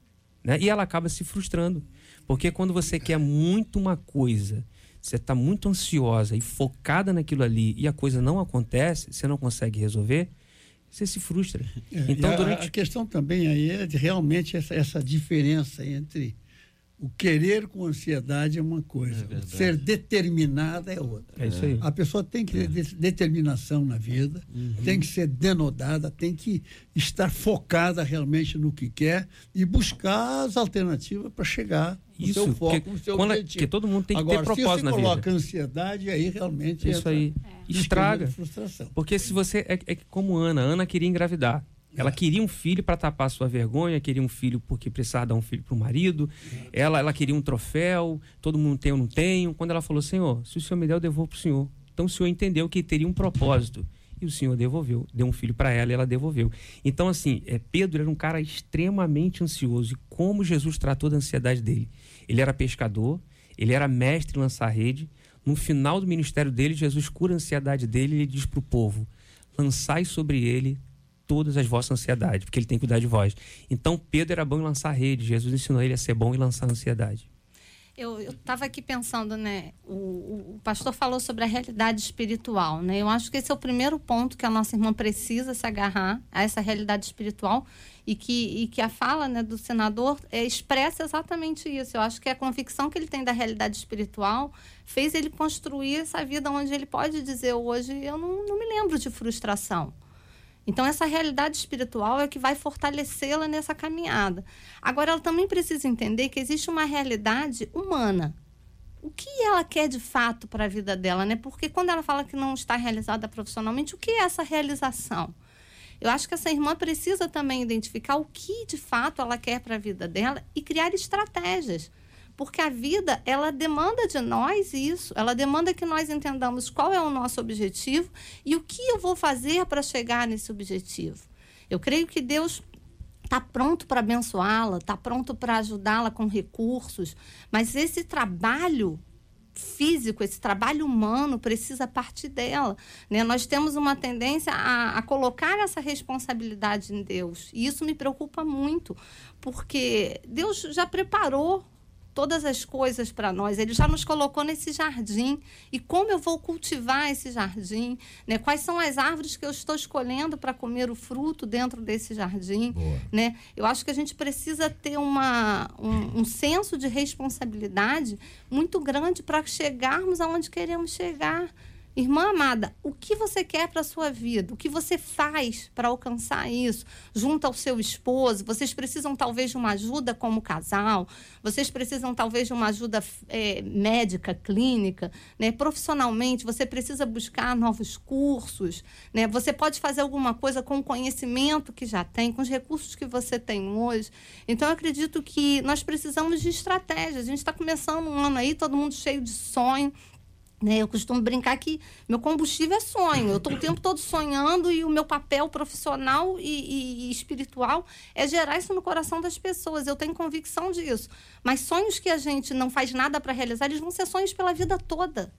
né? E ela acaba se frustrando, porque quando você quer muito uma coisa você está muito ansiosa e focada naquilo ali e a coisa não acontece, você não consegue resolver, você se frustra. É, então, a, durante... a questão também aí é de realmente essa, essa diferença entre o querer com ansiedade é uma coisa, é ser determinada é outra. É isso aí. A pessoa tem que ter é. determinação na vida, uhum. tem que ser denodada, tem que estar focada realmente no que quer e buscar as alternativas para chegar isso, seu foco, no seu quando, objetivo. Porque todo mundo tem que Agora, ter propósito na vida. se você coloca ansiedade, aí realmente isso aí estraga. Frustração. Porque se você é, é como Ana, Ana queria engravidar. Ela queria um filho para tapar sua vergonha, queria um filho porque precisava dar um filho para o marido. Ela, ela queria um troféu, todo mundo tem ou não tem. Quando ela falou, Senhor, se o Senhor me der, eu devolvo para o Senhor. Então o Senhor entendeu que teria um propósito. e o Senhor devolveu. Deu um filho para ela e ela devolveu. Então, assim, é, Pedro era um cara extremamente ansioso. E como Jesus tratou da ansiedade dele? Ele era pescador, ele era mestre em lançar rede. No final do ministério dele, Jesus cura a ansiedade dele e diz para o povo: lançai sobre ele todas as vossas ansiedades, porque ele tem que cuidar de vós. Então, Pedro era bom em lançar rede. Jesus ensinou ele a ser bom em lançar ansiedade. Eu estava aqui pensando, né? O, o, pastor falou sobre a realidade espiritual, né? Eu acho que esse é o primeiro ponto que a nossa irmã precisa se agarrar a essa realidade espiritual e que, e que a fala né, do senador é, expressa exatamente isso. Eu acho que a convicção que ele tem da realidade espiritual fez ele construir essa vida onde ele pode dizer hoje: eu não, não me lembro de frustração. Então, essa realidade espiritual é que vai fortalecê-la nessa caminhada. Agora, ela também precisa entender que existe uma realidade humana. O que ela quer de fato para a vida dela, né? Porque quando ela fala que não está realizada profissionalmente, o que é essa realização? Eu acho que essa irmã precisa também identificar o que de fato ela quer para a vida dela e criar estratégias porque a vida ela demanda de nós isso, ela demanda que nós entendamos qual é o nosso objetivo e o que eu vou fazer para chegar nesse objetivo. Eu creio que Deus está pronto para abençoá-la, está pronto para ajudá-la com recursos, mas esse trabalho físico, esse trabalho humano precisa partir dela. Né? Nós temos uma tendência a, a, colocar essa responsabilidade em Deus. E isso me preocupa muito, porque Deus já preparou todas as coisas para nós. Ele já nos colocou nesse jardim. E como eu vou cultivar esse jardim? Né? Quais são as árvores que eu estou escolhendo para comer o fruto dentro desse jardim? Né? Eu acho que a gente precisa ter uma, um, um senso de responsabilidade muito grande para chegarmos aonde queremos chegar. Irmã amada, o que você quer para a sua vida? O que você faz para alcançar isso? Junto ao seu esposo, vocês precisam talvez de uma ajuda como casal, vocês precisam talvez de uma ajuda é, médica, clínica, né? profissionalmente, você precisa buscar novos cursos, né? você pode fazer alguma coisa com o conhecimento que já tem, com os recursos que você tem hoje. Então, eu acredito que nós precisamos de estratégias. A gente está começando um ano aí, todo mundo cheio de sonho né, eu costumo brincar que meu combustível é sonho. Eu estou o tempo todo sonhando e o meu papel profissional e, e, e, espiritual é gerar isso no coração das pessoas. Eu tenho convicção disso. Mas sonhos que a gente não faz nada para realizar, eles vão ser sonhos pela vida toda.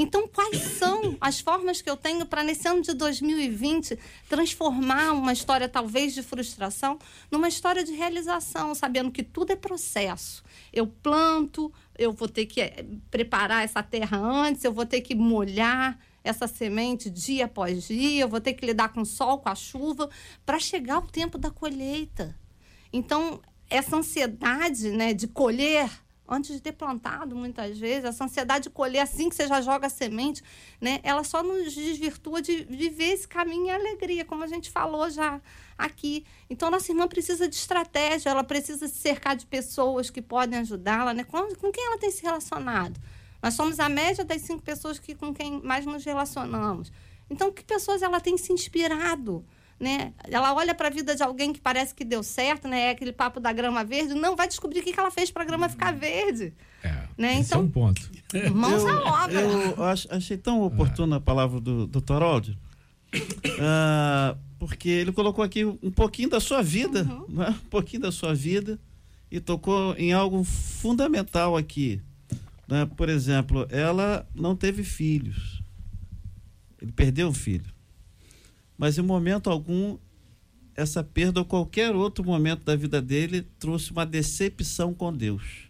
Então, quais são as formas que eu tenho para, nesse ano de 2020, transformar uma história, talvez, de frustração, numa história de realização, sabendo que tudo é processo. Eu planto, eu vou ter que eh, preparar essa terra antes, eu vou ter que molhar essa semente dia após dia, eu vou ter que lidar com o sol, com a chuva, para chegar o tempo da colheita. Então, essa ansiedade né, de colher antes de ter plantado, muitas vezes, essa ansiedade de colher assim que você já joga a semente, né, ela só nos desvirtua de viver esse caminho em alegria, como a gente falou já aqui. Então, nossa irmã precisa de estratégia, ela precisa se cercar de pessoas que podem ajudá-la, né? Com, com quem ela tem se relacionado? Nós somos a média das cinco pessoas que, com quem mais nos relacionamos. Então, que pessoas ela tem se inspirado? Né? Ela olha para a vida de alguém que parece que deu certo, né? É aquele papo da grama verde, não vai descobrir o que, que ela fez para a grama ficar verde. É, né? Então, é um ponto. Mãos à obra. Eu achei tão oportuna a palavra do Dr. Aldi, uh, porque ele colocou aqui um pouquinho da sua vida, uhum. né? um pouquinho da sua vida, e tocou em algo fundamental aqui. Né? Por exemplo, ela não teve filhos. Ele perdeu um filho mas em momento algum essa perda ou qualquer outro momento da vida dele trouxe uma decepção com Deus.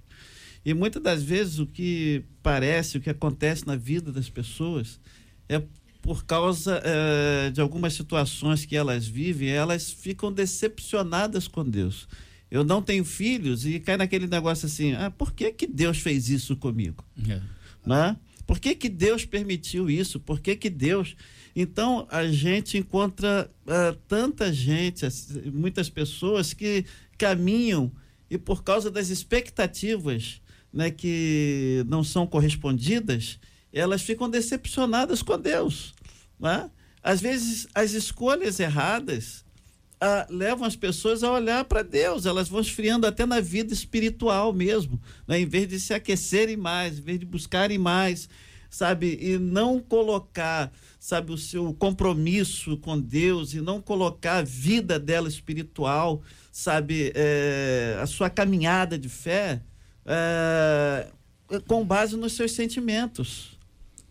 E muitas das vezes o que parece, o que acontece na vida das pessoas é por causa é, de algumas situações que elas vivem, elas ficam decepcionadas com Deus. Eu não tenho filhos e cai naquele negócio assim: ah, por que, que Deus fez isso comigo? É. Né? Por que, que Deus permitiu isso? Por que, que Deus então, a gente encontra uh, tanta gente, muitas pessoas que caminham e por causa das expectativas né, que não são correspondidas, elas ficam decepcionadas com Deus. Né? Às vezes, as escolhas erradas uh, levam as pessoas a olhar para Deus, elas vão esfriando até na vida espiritual mesmo, né? em vez de se aquecerem mais, em vez de buscarem mais sabe, e não colocar, sabe, o seu compromisso com Deus e não colocar a vida dela espiritual, sabe, é, a sua caminhada de fé, é, com base nos seus sentimentos,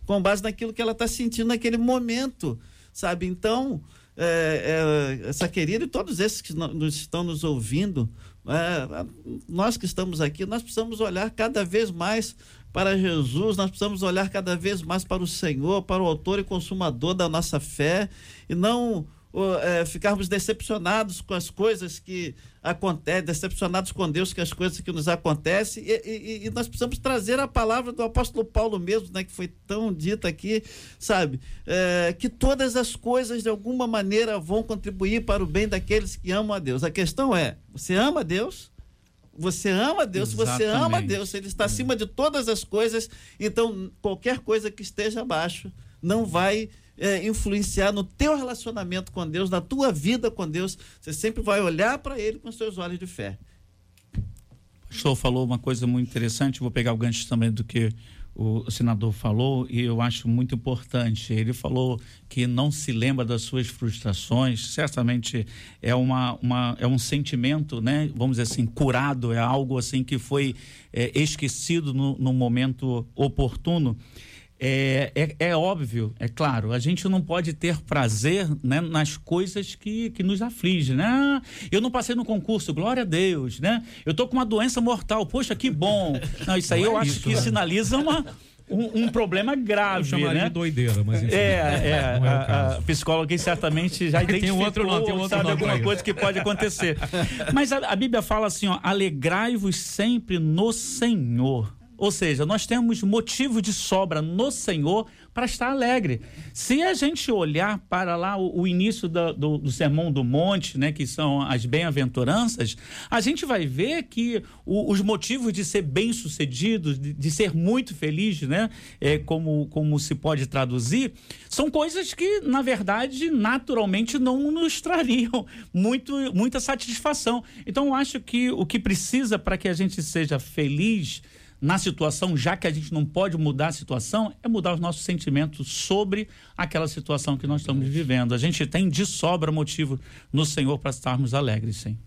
com base naquilo que ela está sentindo naquele momento, sabe? Então, é, é, essa querida e todos esses que nos estão nos ouvindo, é, nós que estamos aqui, nós precisamos olhar cada vez mais para Jesus, nós precisamos olhar cada vez mais para o Senhor, para o autor e consumador da nossa fé, e não é, ficarmos decepcionados com as coisas que acontecem, decepcionados com Deus com as coisas que nos acontecem, e, e, e, nós precisamos trazer a palavra do apóstolo Paulo mesmo, né, que foi tão dita aqui, sabe, é, que todas as coisas de alguma maneira vão contribuir para o bem daqueles que amam a Deus. A questão é, você ama Deus? Você ama Deus, Exatamente. você ama Deus, Ele está é. acima de todas as coisas, então qualquer coisa que esteja abaixo não vai é, influenciar no teu relacionamento com Deus, na tua vida com Deus. Você sempre vai olhar para Ele com seus olhos de fé. O pastor falou uma coisa muito interessante, vou pegar o gancho também do que o senador falou e eu acho muito importante. Ele falou que não se lembra das suas frustrações. Certamente é uma, uma é um sentimento, né? Vamos dizer assim, curado. É algo assim que foi é, esquecido no, no momento oportuno. É, é, é, óbvio, é claro, a gente não pode ter prazer né, nas coisas que, que nos afligem, né? Ah, eu não passei no concurso, glória a Deus, né? Eu tô com uma doença mortal, poxa, que bom. Não, isso aí não eu é acho isso, que né? sinaliza uma, um, um, problema grave, eu né? de doideira, mas enfim, É, é, é a, a psicóloga certamente já identificou, tem outro nome, tem outro sabe, nome alguma coisa que pode acontecer. Mas a, a Bíblia fala assim, ó, alegrai-vos sempre no Senhor. Ou seja, nós temos motivo de sobra no Senhor para estar alegre. Se a gente olhar para lá o, o início do, do, Sermão do Monte, né, que são as bem-aventuranças, a gente vai ver que o, os motivos de ser bem-sucedido, de, de, ser muito feliz, né, é, como, como se pode traduzir, são coisas que, na verdade, naturalmente não nos trariam muito, muita satisfação. Então, eu acho que o que precisa para que a gente seja feliz na situação, já que a gente não pode mudar a situação, é mudar os nossos sentimentos sobre aquela situação que nós estamos vivendo. A gente tem de sobra motivo no Senhor para estarmos alegres, sim.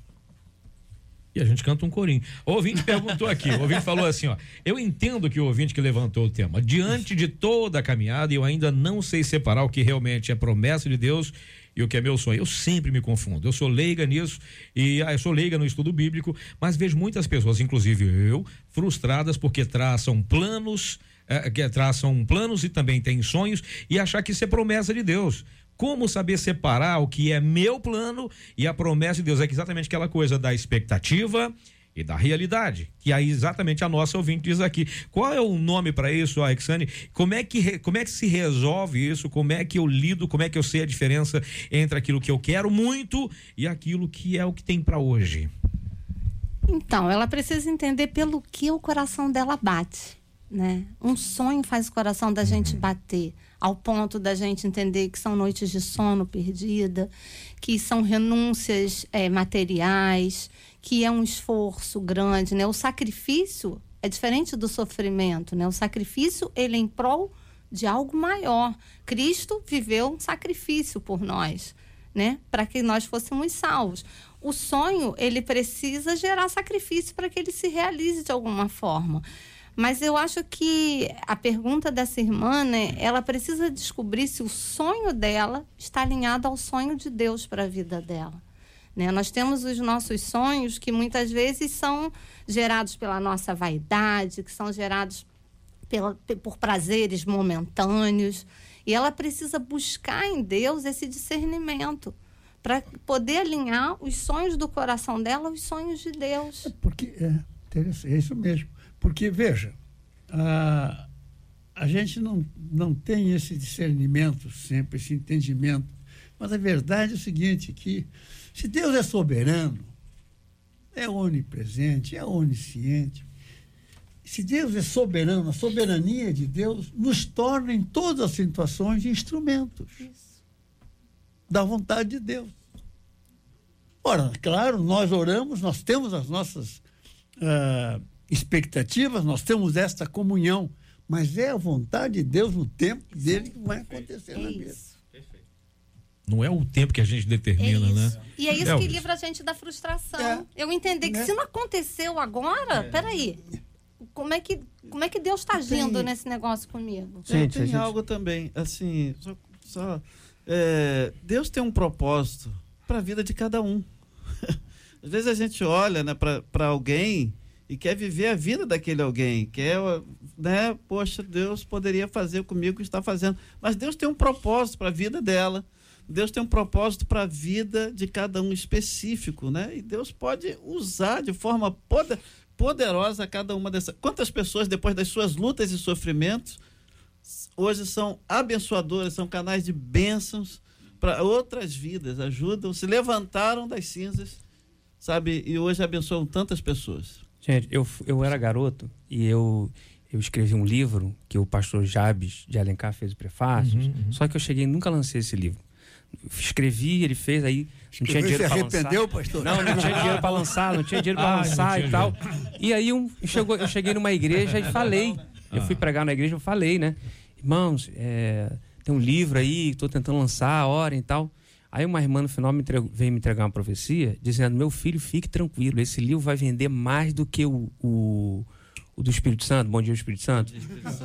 E a gente canta um corinho. O ouvinte perguntou aqui, o ouvinte falou assim, ó, eu entendo que o ouvinte que levantou o tema, diante de toda a caminhada, eu ainda não sei separar o que realmente é promessa de Deus e o que é meu sonho. Eu sempre me confundo. Eu sou leiga nisso e ah, eu sou leiga no estudo bíblico, mas vejo muitas pessoas, inclusive eu, frustradas porque traçam planos, eh, que traçam planos e também têm sonhos e achar que isso é promessa de Deus. Como saber separar o que é meu plano e a promessa de Deus? É exatamente aquela coisa da expectativa e da realidade. Que aí exatamente a nossa ouvinte diz aqui. Qual é o nome para isso, Alexane? Como é que como é que se resolve isso? Como é que eu lido? Como é que eu sei a diferença entre aquilo que eu quero muito e aquilo que é o que tem para hoje? Então, ela precisa entender pelo que o coração dela bate, né? Um sonho faz o coração da gente uhum. bater ao ponto da gente entender que são noites de sono perdida, que são renúncias é, materiais, que é um esforço grande, né? O sacrifício é diferente do sofrimento, né? O sacrifício ele é em prol de algo maior. Cristo viveu um sacrifício por nós, né? Para que nós fôssemos salvos. O sonho ele precisa gerar sacrifício para que ele se realize de alguma forma. Mas eu acho que a pergunta dessa irmã, né, ela precisa descobrir se o sonho dela está alinhado ao sonho de Deus para a vida dela. Né? Nós temos os nossos sonhos que muitas vezes são gerados pela nossa vaidade, que são gerados pela, por prazeres momentâneos. E ela precisa buscar em Deus esse discernimento para poder alinhar os sonhos do coração dela aos sonhos de Deus. É porque é, é isso mesmo. Porque, veja, a, a gente não, não tem esse discernimento sempre, esse entendimento. Mas a verdade é o seguinte, que se Deus é soberano, é onipresente, é onisciente, se Deus é soberano, a soberania de Deus nos torna em todas as situações instrumentos Isso. da vontade de Deus. Ora, claro, nós oramos, nós temos as nossas uh, expectativas, nós temos esta comunhão, Mas é a vontade de Deus no tempo dele que vai acontecer na vida. Não é o tempo que a gente É determina, isso. né? E é isso É, que livra a gente da frustração. É. Eu entender que Né? se não aconteceu agora, peraí. Como é que, como é que Deus está agindo Tem- nesse negócio comigo? Gente, tem gente- algo também, assim, só, só, é, Deus tem um propósito para a vida de cada um. Às vezes a gente olha né, para alguém e quer viver a vida daquele alguém, quer, né, poxa, Deus poderia fazer comigo o que está fazendo. Mas Deus tem um propósito para a vida dela. Deus tem um propósito para a vida de cada um específico, né? E Deus pode usar de forma poder, poderosa cada uma dessas. Quantas pessoas, depois das suas lutas e sofrimentos, hoje são abençoadoras, são canais de bênçãos para outras vidas, ajudam, se levantaram das cinzas, sabe? E hoje abençoam tantas pessoas. Gente, eu, eu era garoto e eu, eu escrevi um livro que o pastor Jabes de Alencar fez o prefácio. Uhum, uhum. Só que eu cheguei nunca lancei esse livro. Escrevi, ele fez, aí não tinha Você dinheiro se para arrependeu, lançar. pastor? Não, não tinha dinheiro para lançar, não tinha dinheiro para Ah, lançar e tal. E aí um, chegou, eu cheguei numa igreja e falei. Eu Ah. fui pregar na igreja, eu falei, né? Irmãos, é, tem um livro aí, estou tentando lançar, orem e tal. Aí uma irmã no final me entregou- veio me entregar uma profecia, dizendo: Meu filho, fique tranquilo, esse livro vai vender mais do que o, o, o do Espírito Santo. Bom dia, Espírito Santo.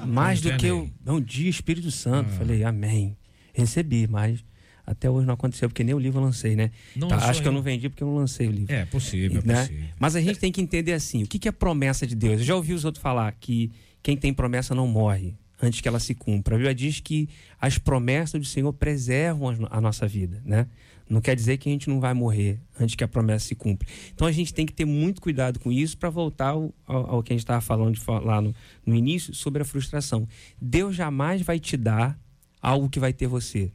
Mais do que o. Bom dia, Espírito Santo. Ah. Falei, Amém. Recebi, mas até hoje não aconteceu, porque nem o livro eu lancei, né? Não Tá, acho que eu não vendi porque eu não lancei o livro. É possível, é Né? possível. Mas a gente tem que entender assim, o que que é promessa de Deus? Eu já ouvi os outros falar que quem tem promessa não morre antes que ela se cumpra. A Bíblia diz que as promessas do Senhor preservam a nossa vida, né? Não quer dizer que a gente não vai morrer antes que a promessa se cumpra. Então a gente tem que ter muito cuidado com isso para voltar ao, ao- ao que a gente estava falando lá no, no início sobre a frustração. Deus jamais vai te dar algo que vai ter você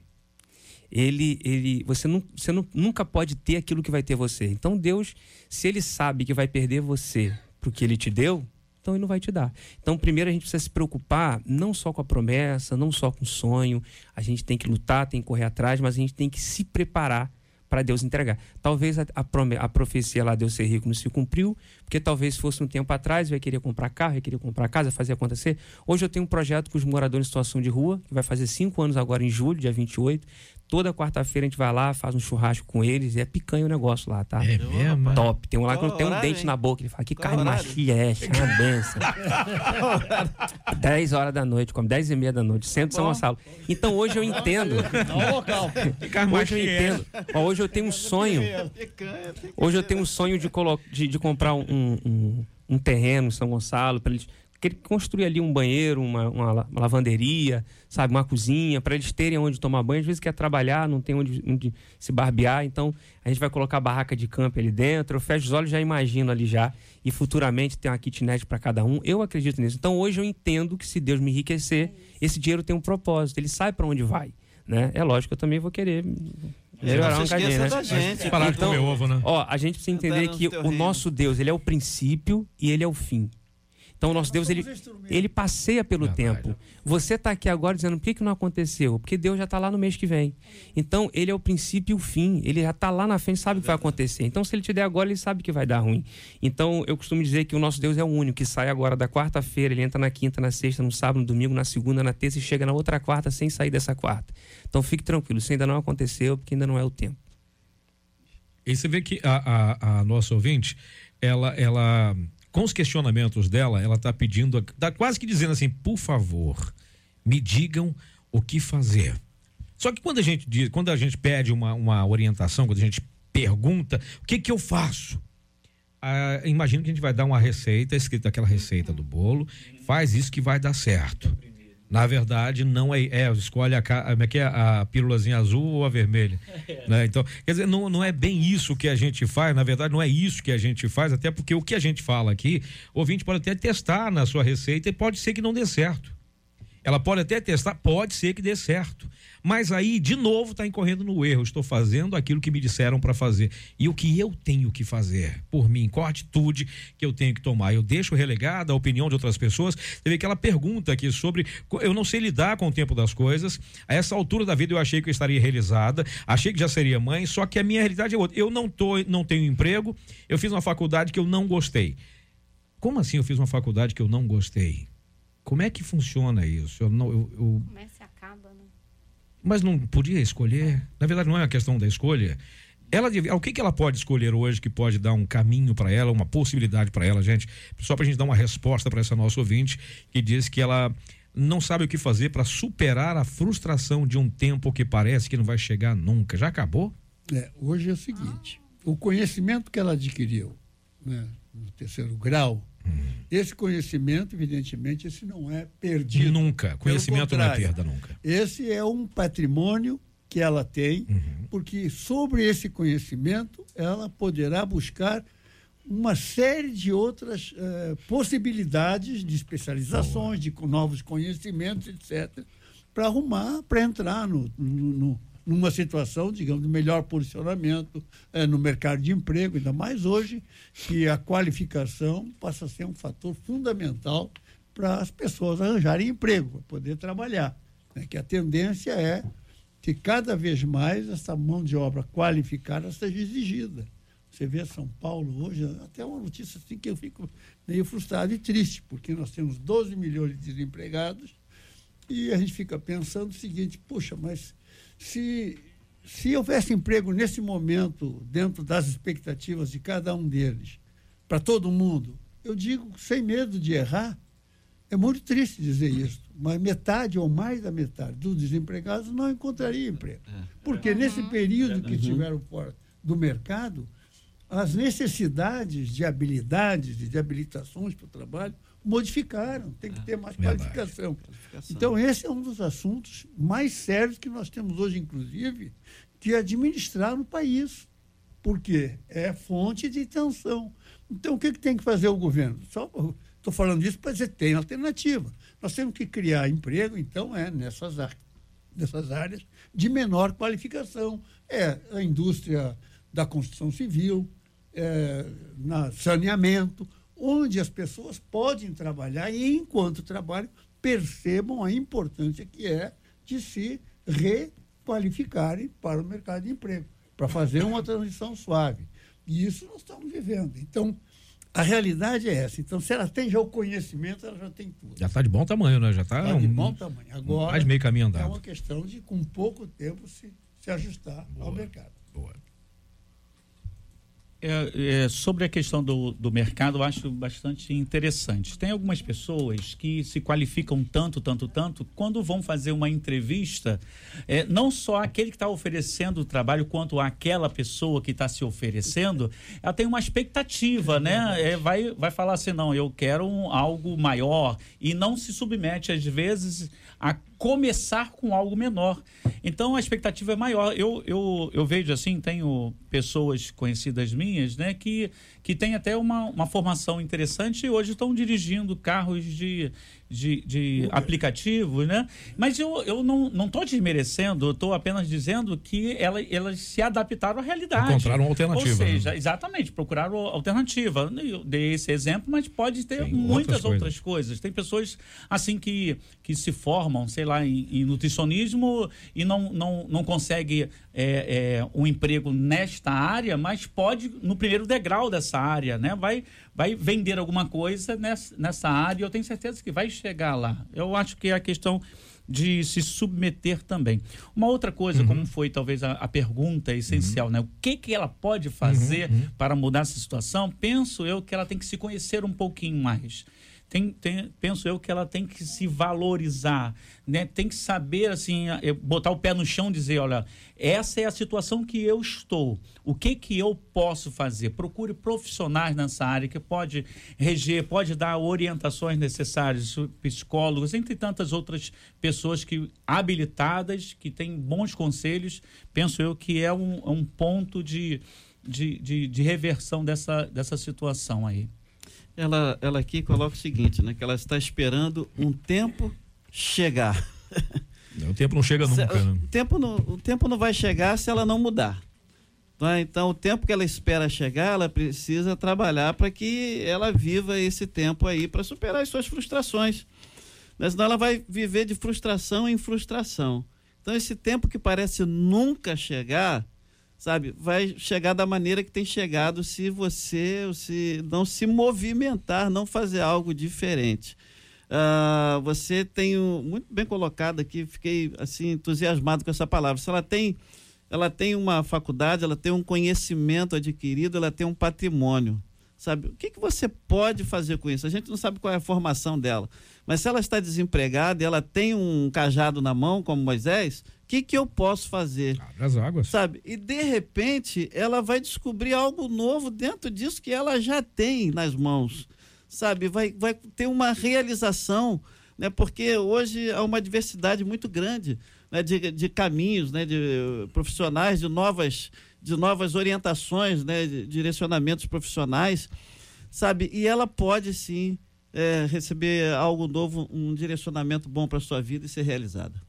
ele, ele, você, não, você não, nunca pode ter aquilo que vai ter você. Então Deus, se ele sabe que vai perder você porque ele te deu, então ele não vai te dar. Então primeiro a gente precisa se preocupar não só com a promessa, não só com o sonho. A gente tem que lutar, tem que correr atrás, mas a gente tem que se preparar para Deus entregar. Talvez a, a, a profecia lá Deus ser rico não se cumpriu, porque talvez fosse um tempo atrás, eu ia querer comprar carro, eu ia querer comprar casa, fazer acontecer. Hoje eu tenho um projeto com os moradores em situação de rua, que vai fazer cinco anos agora em julho, dia 28. Toda quarta-feira a gente vai lá, faz um churrasco com eles e é picanha o negócio lá, tá? É mesmo? Top. Tem um lá que não tem um dente hein? na boca. Ele fala, que Qual carne horário? macia é essa? É uma benção. 10 horas da noite, como 10 e meia da noite, centro de São Gonçalo. Então hoje eu entendo. Hoje eu entendo. Ó, hoje eu tenho um sonho. Hoje eu tenho um sonho de, colo- de, de comprar um, um, um terreno em São Gonçalo para eles que- construir ali um banheiro, uma, uma la- uma lavanderia, sabe, uma cozinha, para eles terem onde tomar banho. Às vezes quer trabalhar, não tem onde, onde se barbear, então a gente vai colocar a barraca de campo ali dentro. Eu fecho os olhos, já imagino ali já e futuramente tem uma kitnet para cada um. Eu acredito nisso. Então hoje eu entendo que se Deus me enriquecer, esse dinheiro tem um propósito, ele sabe para onde vai, né? É lógico que eu também vou querer melhorar um se cadinho, esqueça né? da gente. Então, ovo, né? Ó, a gente precisa entender Entrar no que o reino. nosso Deus, ele é o princípio e ele é o fim. Então, o nosso Deus, ele, ele passeia pelo Verdade. tempo. Você está aqui agora dizendo por que, que não aconteceu? Porque Deus já está lá no mês que vem. Então, ele é o princípio e o fim. Ele já está lá na frente, sabe o que vai acontecer. Então, se ele te der agora, ele sabe que vai dar ruim. Então, eu costumo dizer que o nosso Deus é o único, que sai agora da quarta-feira, ele entra na quinta, na sexta, no sábado, no domingo, na segunda, na terça e chega na outra quarta sem sair dessa quarta. Então, fique tranquilo, isso ainda não aconteceu, porque ainda não é o tempo. E você vê que a, a, a nossa ouvinte, ela, ela, com os questionamentos dela, ela está pedindo, tá quase que dizendo assim, por favor, me digam o que fazer. Só que quando a gente diz, quando a gente pede uma, uma orientação, quando a gente pergunta, o que que eu faço? Ah, imagino que a gente vai dar uma receita, escrita aquela receita do bolo, faz isso que vai dar certo. Na verdade, não é. É, escolhe a, como é é, a pílulazinha azul ou a vermelha. Né? Então, quer dizer, não, não é bem isso que a gente faz, na verdade, não é isso que a gente faz, até porque o que a gente fala aqui, o ouvinte pode até testar na sua receita e pode ser que não dê certo. Ela pode até testar, pode ser que dê certo. Mas aí, de novo, está incorrendo no erro. Estou fazendo aquilo que me disseram para fazer. E o que eu tenho que fazer por mim? Qual atitude que eu tenho que tomar? Eu deixo relegada a opinião de outras pessoas? Teve aquela pergunta aqui sobre. Eu não sei lidar com o tempo das coisas. A essa altura da vida eu achei que eu estaria realizada, achei que já seria mãe, só que a minha realidade é outra. Eu não, tô, não tenho emprego, eu fiz uma faculdade que eu não gostei. Como assim eu fiz uma faculdade que eu não gostei? Como é que funciona isso? Eu não, eu, eu... Mas não podia escolher? Na verdade, não é uma questão da escolha. Ela deve- o que, que ela pode escolher hoje que pode dar um caminho para ela, uma possibilidade para ela, gente? Só para a gente dar uma resposta para essa nossa ouvinte que diz que ela não sabe o que fazer para superar a frustração de um tempo que parece que não vai chegar nunca. Já acabou? É, hoje é o seguinte: o conhecimento que ela adquiriu né, no terceiro grau, esse conhecimento, evidentemente, esse não é perdido. Nunca. Conhecimento não é perda nunca. Esse é um patrimônio que ela tem, porque sobre esse conhecimento ela poderá buscar uma série de outras eh, possibilidades de especializações, de co- novos conhecimentos, etc., para arrumar, para entrar no, no- no- numa situação, digamos, de melhor posicionamento eh, no mercado de emprego, ainda mais hoje, que a qualificação passa a ser um fator fundamental para as pessoas arranjarem emprego, para poder trabalhar. né? Que a tendência é que cada vez mais essa mão de obra qualificada seja exigida. Você vê São Paulo hoje, até uma notícia assim que eu fico meio frustrado e triste, porque nós temos 12 milhões de desempregados e a gente fica pensando o seguinte, puxa, mas se, se houvesse emprego nesse momento, dentro das expectativas de cada um deles, para todo mundo, eu digo sem medo de errar, é muito triste dizer isso, mas metade ou mais da metade dos desempregados não encontraria emprego. Porque nesse período que estiveram fora do mercado, as necessidades de habilidades e de habilitações para o trabalho modificaram, tem que ter mais Verdade. qualificação. Então, esse é um dos assuntos mais sérios que nós temos hoje, inclusive, que administrar no país, porque é fonte de tensão. Então, o que, que tem que fazer o governo? Só estou falando isso para dizer que tem alternativa. Nós temos que criar emprego, então, é nessas, nessas áreas de menor qualificação. É a indústria da construção civil, é, na saneamento, onde as pessoas podem trabalhar e, enquanto trabalham, percebam a importância que é de se requalificarem para o mercado de emprego, para fazer uma transição suave. E isso nós estamos vivendo. Então, a realidade é essa. Então, se ela tem já o conhecimento, ela já tem tudo. Já está de bom tamanho, né? Já está Está de bom tamanho. Agora, mais meio caminho é andado. uma questão de, com pouco tempo, se, se ajustar ao mercado. Boa. É, é, sobre a questão do, do mercado, eu acho bastante interessante. Tem algumas pessoas que se qualificam tanto, tanto, tanto, quando vão fazer uma entrevista, é, não só aquele que está oferecendo o trabalho, quanto aquela pessoa que está se oferecendo, ela tem uma expectativa, né? É, vai, vai falar assim, não, eu quero um- algo maior, e não se submete, às vezes, a começar com algo menor. Então a expectativa é maior. Eu, eu, eu vejo assim, tenho pessoas conhecidas minhas, né, que, que têm até uma, uma formação interessante e hoje estão dirigindo carros de, de, de aplicativos, né? Mas eu, eu não não estou desmerecendo, eu estou apenas dizendo que ela, elas se adaptaram à realidade. Encontraram uma alternativa, Ou seja, né? exatamente, procuraram alternativa. Eu dei esse exemplo, mas pode ter Sim, muitas outras outras coisas. Tem pessoas assim que, que se formam, sei lá, em, em nutricionismo e não, não, não consegue é, é, um emprego nesta área, mas pode no primeiro degrau dessa área, né? Vai, vai vender alguma coisa nessa, nessa área e eu tenho certeza que vai chegar lá. Eu acho que é a questão de se submeter também. Uma outra coisa, como foi talvez a, a pergunta essencial, né? O que, que ela pode fazer para mudar essa situação? Penso eu que ela tem que se conhecer um pouquinho mais. Tem, tem- penso eu que ela tem que se valorizar, né? Tem que saber assim, botar o pé no chão, e dizer, olha, essa é a situação que eu estou. O que que eu posso fazer? Procure profissionais nessa área que pode reger, pode dar orientações necessárias, psicólogos, entre tantas outras pessoas que habilitadas, que têm bons conselhos. Penso eu que é um, um ponto de, de, de, de reversão dessa, dessa situação aí. Ela, ela aqui coloca o seguinte, né? Que ela está esperando um tempo chegar. O tempo não chega Se- nunca, né? o, tempo não, o tempo não vai chegar se ela não mudar. Tá? Então, o tempo que ela espera chegar, ela precisa trabalhar para que ela viva esse tempo aí para superar as suas frustrações. Né? Senão ela vai viver de frustração em frustração. Então, esse tempo que parece nunca chegar, sabe, vai chegar da maneira que tem chegado se você se não se movimentar, não fazer algo diferente. Ah, você tem um, muito bem colocado aqui, fiquei assim entusiasmado com essa palavra. Se ela tem, ela tem uma faculdade, ela tem um conhecimento adquirido, ela tem um patrimônio. Sabe? O que, que você pode fazer com isso? A gente não sabe qual é a formação dela. Mas se ela está desempregada e ela tem um cajado na mão, como Moisés, que, que eu posso fazer? Abre as águas. Sabe? E de repente ela vai descobrir algo novo dentro disso que ela já tem nas mãos. Sabe? Vai, vai ter uma realização, né? porque hoje há uma diversidade muito grande né? de, de caminhos, né? de profissionais, de novas de novas orientações, né, de direcionamentos profissionais, sabe? E ela pode sim é, receber algo novo, um direcionamento bom para sua vida e ser realizada.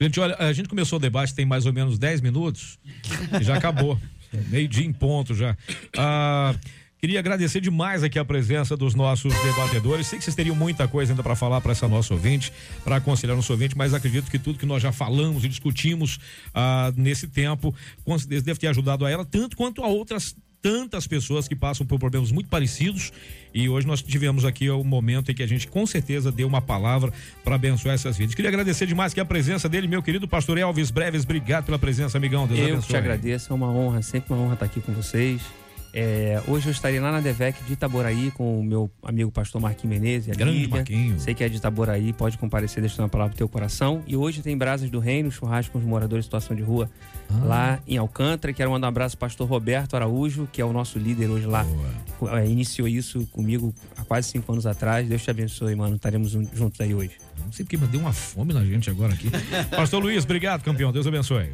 Gente, olha, a gente começou o debate tem mais ou menos 10 minutos e já acabou. Meio dia em ponto já. Ah, queria agradecer demais aqui a presença dos nossos debatedores. Sei que vocês teriam muita coisa ainda para falar para essa nossa ouvinte, para aconselhar nosso ouvinte, mas acredito que tudo que nós já falamos e discutimos ah, nesse tempo, deve ter ajudado a ela, tanto quanto a outras tantas pessoas que passam por problemas muito parecidos e hoje nós tivemos aqui o momento em que a gente com certeza deu uma palavra para abençoar essas vidas. Queria agradecer demais que a presença dele, meu querido pastor Elvis Breves, obrigado pela presença, amigão. Deus eu abençoe. te agradeço, é uma honra, sempre uma honra estar aqui com vocês. É, hoje eu estarei lá na Devec de Itaboraí com o meu amigo pastor Marquinhos Menezes. a Grande Lídia. Marquinhos. Sei que é de Itaboraí, pode comparecer, deixando uma palavra pro teu coração. E hoje tem Brasas do Reino, churrasco com os moradores em situação de rua Ah. lá em Alcântara. Quero mandar um abraço pro pastor Roberto Araújo, que é o nosso líder hoje lá. É, iniciou isso comigo há quase cinco anos atrás. Deus te abençoe, mano. Estaremos um- juntos aí hoje. Não sei porque, mas deu uma fome na gente agora aqui. pastor Luiz, obrigado, campeão. Deus abençoe.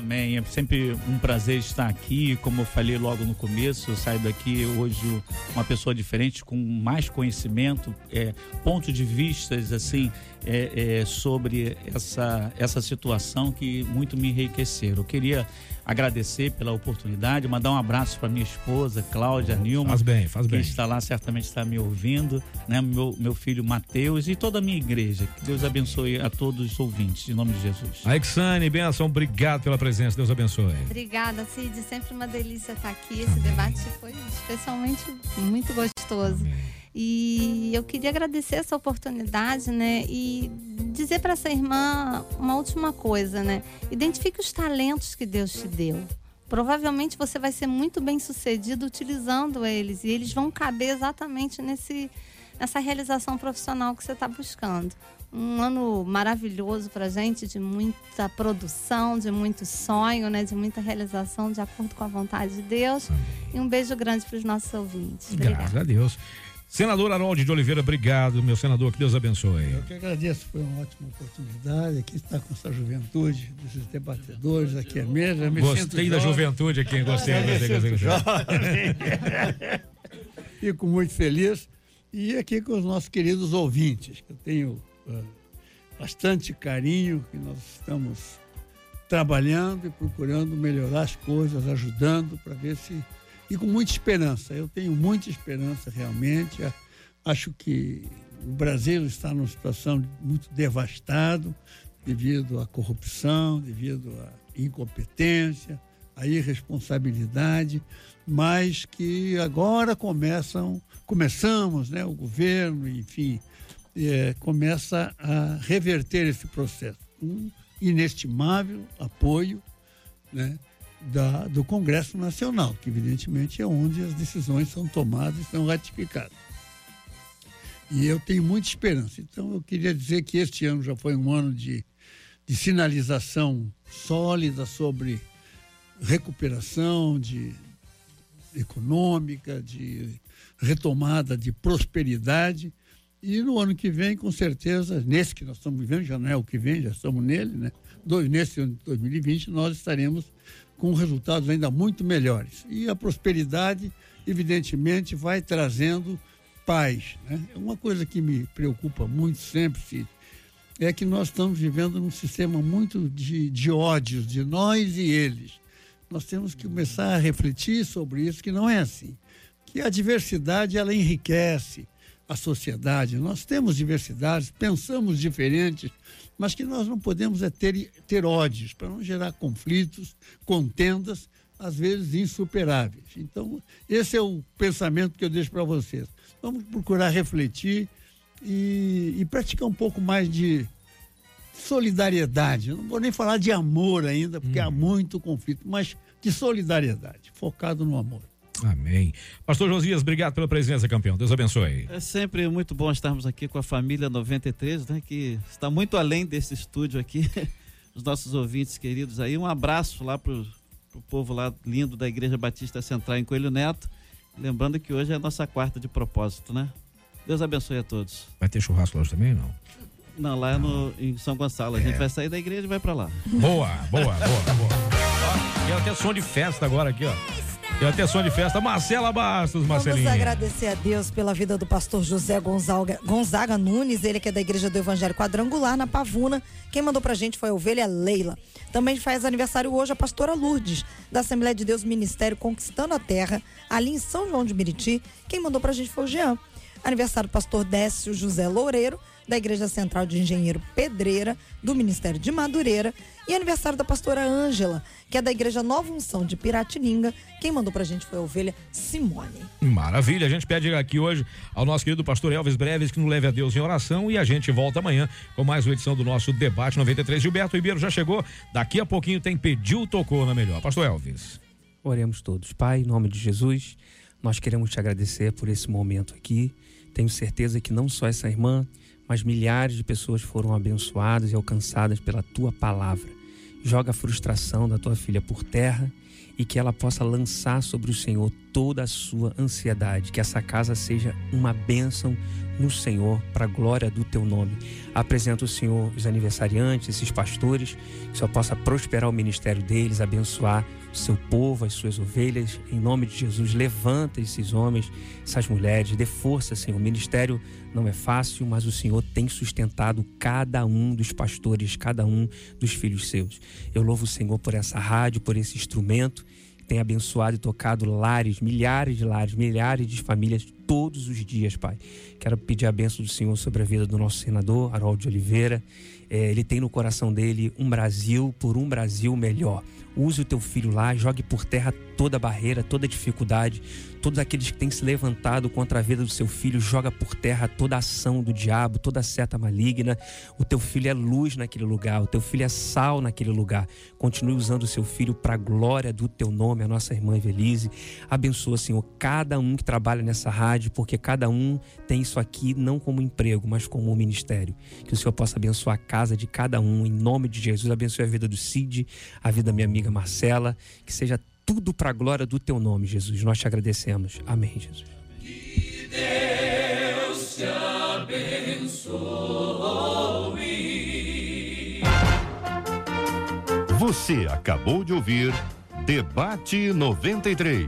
Amém. É sempre um prazer estar aqui. Como eu falei logo no começo, eu saio daqui hoje uma pessoa diferente, com mais conhecimento, é, ponto de vistas assim é, é, sobre essa, essa situação que muito me enriqueceram. Eu queria agradecer pela oportunidade, mandar um abraço para minha esposa, Cláudia Nilma. Faz bem, faz que bem. está lá certamente está me ouvindo, né? Meu, meu filho Mateus e toda a minha igreja. Que Deus abençoe a todos os ouvintes, em nome de Jesus. A Exane, benção, obrigado pela presença. Deus abençoe. Obrigada, Cid. Sempre uma delícia estar aqui. Esse debate foi especialmente muito gostoso. E eu queria agradecer essa oportunidade, né? E dizer para essa irmã uma última coisa, né? Identifique os talentos que Deus te deu. Provavelmente você vai ser muito bem sucedido utilizando eles e eles vão caber exatamente nesse, nessa realização profissional que você está buscando. Um ano maravilhoso para gente, de muita produção, de muito sonho, né? De muita realização de acordo com a vontade de Deus. E um beijo grande para os nossos ouvintes. Obrigada. Graças a Deus. Senador Harold de Oliveira, obrigado, meu senador, que Deus abençoe. Eu que agradeço, foi uma ótima oportunidade aqui estar com essa juventude, desses debatedores aqui à mesa. Me Gostei da jovem. juventude aqui, gostei, É, gostei, gostei, gostei. Fico muito feliz. E aqui com os nossos queridos ouvintes, que eu tenho ah, bastante carinho, que nós estamos trabalhando e procurando melhorar as coisas, ajudando para ver se. E com muita esperança. Eu tenho muita esperança realmente. Acho que o Brasil está numa situação muito devastado devido à corrupção, devido à incompetência, à irresponsabilidade, mas que agora começam, começamos, né, o governo, enfim, eh, começa a reverter esse processo. Um inestimável apoio né, da, do Congresso Nacional, que evidentemente é onde as decisões são tomadas e são ratificadas. E eu tenho muita esperança. Então, eu queria dizer que este ano já foi um ano de, de sinalização sólida sobre recuperação de econômica, de retomada de prosperidade. E no ano que vem, com certeza, nesse que nós estamos vivendo, já não é o que vem, já estamos nele, né? Do- Nesse ano de 2020, nós estaremos com resultados ainda muito melhores. E a prosperidade, evidentemente, vai trazendo paz. Né? Uma coisa que me preocupa muito sempre, Cid, é que nós estamos vivendo num sistema muito de, de ódios, de nós e eles. Nós temos que começar a refletir sobre isso, que não é assim. Que a diversidade, ela enriquece a sociedade. Nós temos diversidades, pensamos diferentes, mas que nós não podemos é ter, ter ódios, para não gerar conflitos, contendas, às vezes insuperáveis. Então, esse é o pensamento que eu deixo para vocês. Vamos procurar refletir e, e praticar um pouco mais de solidariedade. Eu não vou nem falar de amor ainda, porque há muito conflito, mas de solidariedade, focado no amor. Amém. Pastor Josias, obrigado pela presença, campeão. Deus abençoe. É sempre muito bom estarmos aqui com a família 93, né? Que está muito além desse estúdio aqui. Os nossos ouvintes queridos aí. Um abraço lá pro, pro povo lá lindo da Igreja Batista Central em Coelho Neto. Lembrando que hoje é a nossa quarta de propósito, né? Deus abençoe a todos. Vai ter churrasco hoje também, não? Não, lá no, em São Gonçalo. A gente vai sair da igreja e vai para lá. Boa, boa, boa, boa. Ó, Tem até som de festa agora aqui, ó. Até som de festa. Marcela Bastos, Vamos Marcelinha. agradecer a Deus pela vida do pastor José Gonzaga, Gonzaga Nunes, ele que é da Igreja do Evangelho Quadrangular, na Pavuna. Quem mandou pra gente foi a ovelha Leila. Também faz aniversário hoje a pastora Lourdes, da Assembleia de Deus Ministério Conquistando a Terra, ali em São João de Meriti. Quem mandou pra gente foi o Jean. Aniversário do pastor Décio José Loureiro, da Igreja Central de Engenheiro Pedreira, do Ministério de Madureira. E aniversário da pastora Ângela, que é da Igreja Nova Unção de Piratininga. Quem mandou pra gente foi a ovelha Simone. Maravilha, a gente pede aqui hoje ao nosso querido pastor Elvis Breves que nos leve a Deus em oração e a gente volta amanhã com mais uma edição do nosso Debate 93. Gilberto Ribeiro já chegou, daqui a pouquinho tem Pediu, Tocou na Melhor. Pastor Elvis. Oremos todos. Pai, em nome de Jesus, nós queremos te agradecer por esse momento aqui. Tenho certeza que não só essa irmã, mas milhares de pessoas foram abençoadas e alcançadas pela tua palavra. Joga a frustração da tua filha por terra e que ela possa lançar sobre o Senhor toda a sua ansiedade. Que essa casa seja uma bênção no Senhor, para a glória do teu nome. Apresento o Senhor os aniversariantes, esses pastores, que só possa prosperar o ministério deles, abençoar seu povo, as suas ovelhas. Em nome de Jesus, levanta esses homens, essas mulheres, dê força, Senhor. O ministério não é fácil, mas o Senhor tem sustentado cada um dos pastores, cada um dos filhos seus. Eu louvo o Senhor por essa rádio, por esse instrumento tem abençoado e tocado lares, milhares de lares, milhares de famílias todos os dias, Pai. Quero pedir a bênção do Senhor sobre a vida do nosso senador, Harold Oliveira. É, ele tem no coração dele um Brasil por um Brasil melhor. Use o teu filho lá, jogue por terra toda barreira, toda dificuldade, todos aqueles que têm se levantado contra a vida do seu filho, joga por terra toda ação do diabo, toda seta maligna. O teu filho é luz naquele lugar, o teu filho é sal naquele lugar. Continue usando o seu filho para a glória do teu nome, a nossa irmã Evelise. Abençoa, Senhor, cada um que trabalha nessa rádio, porque cada um tem isso aqui não como emprego, mas como um ministério. Que o Senhor possa abençoar a casa de cada um, em nome de Jesus. Abençoe a vida do Cid, a vida da minha amiga Marcela, que seja tudo para a glória do teu nome, Jesus. Nós te agradecemos. Amém, Jesus. Deus te abençoe. Você acabou de ouvir Debate 93.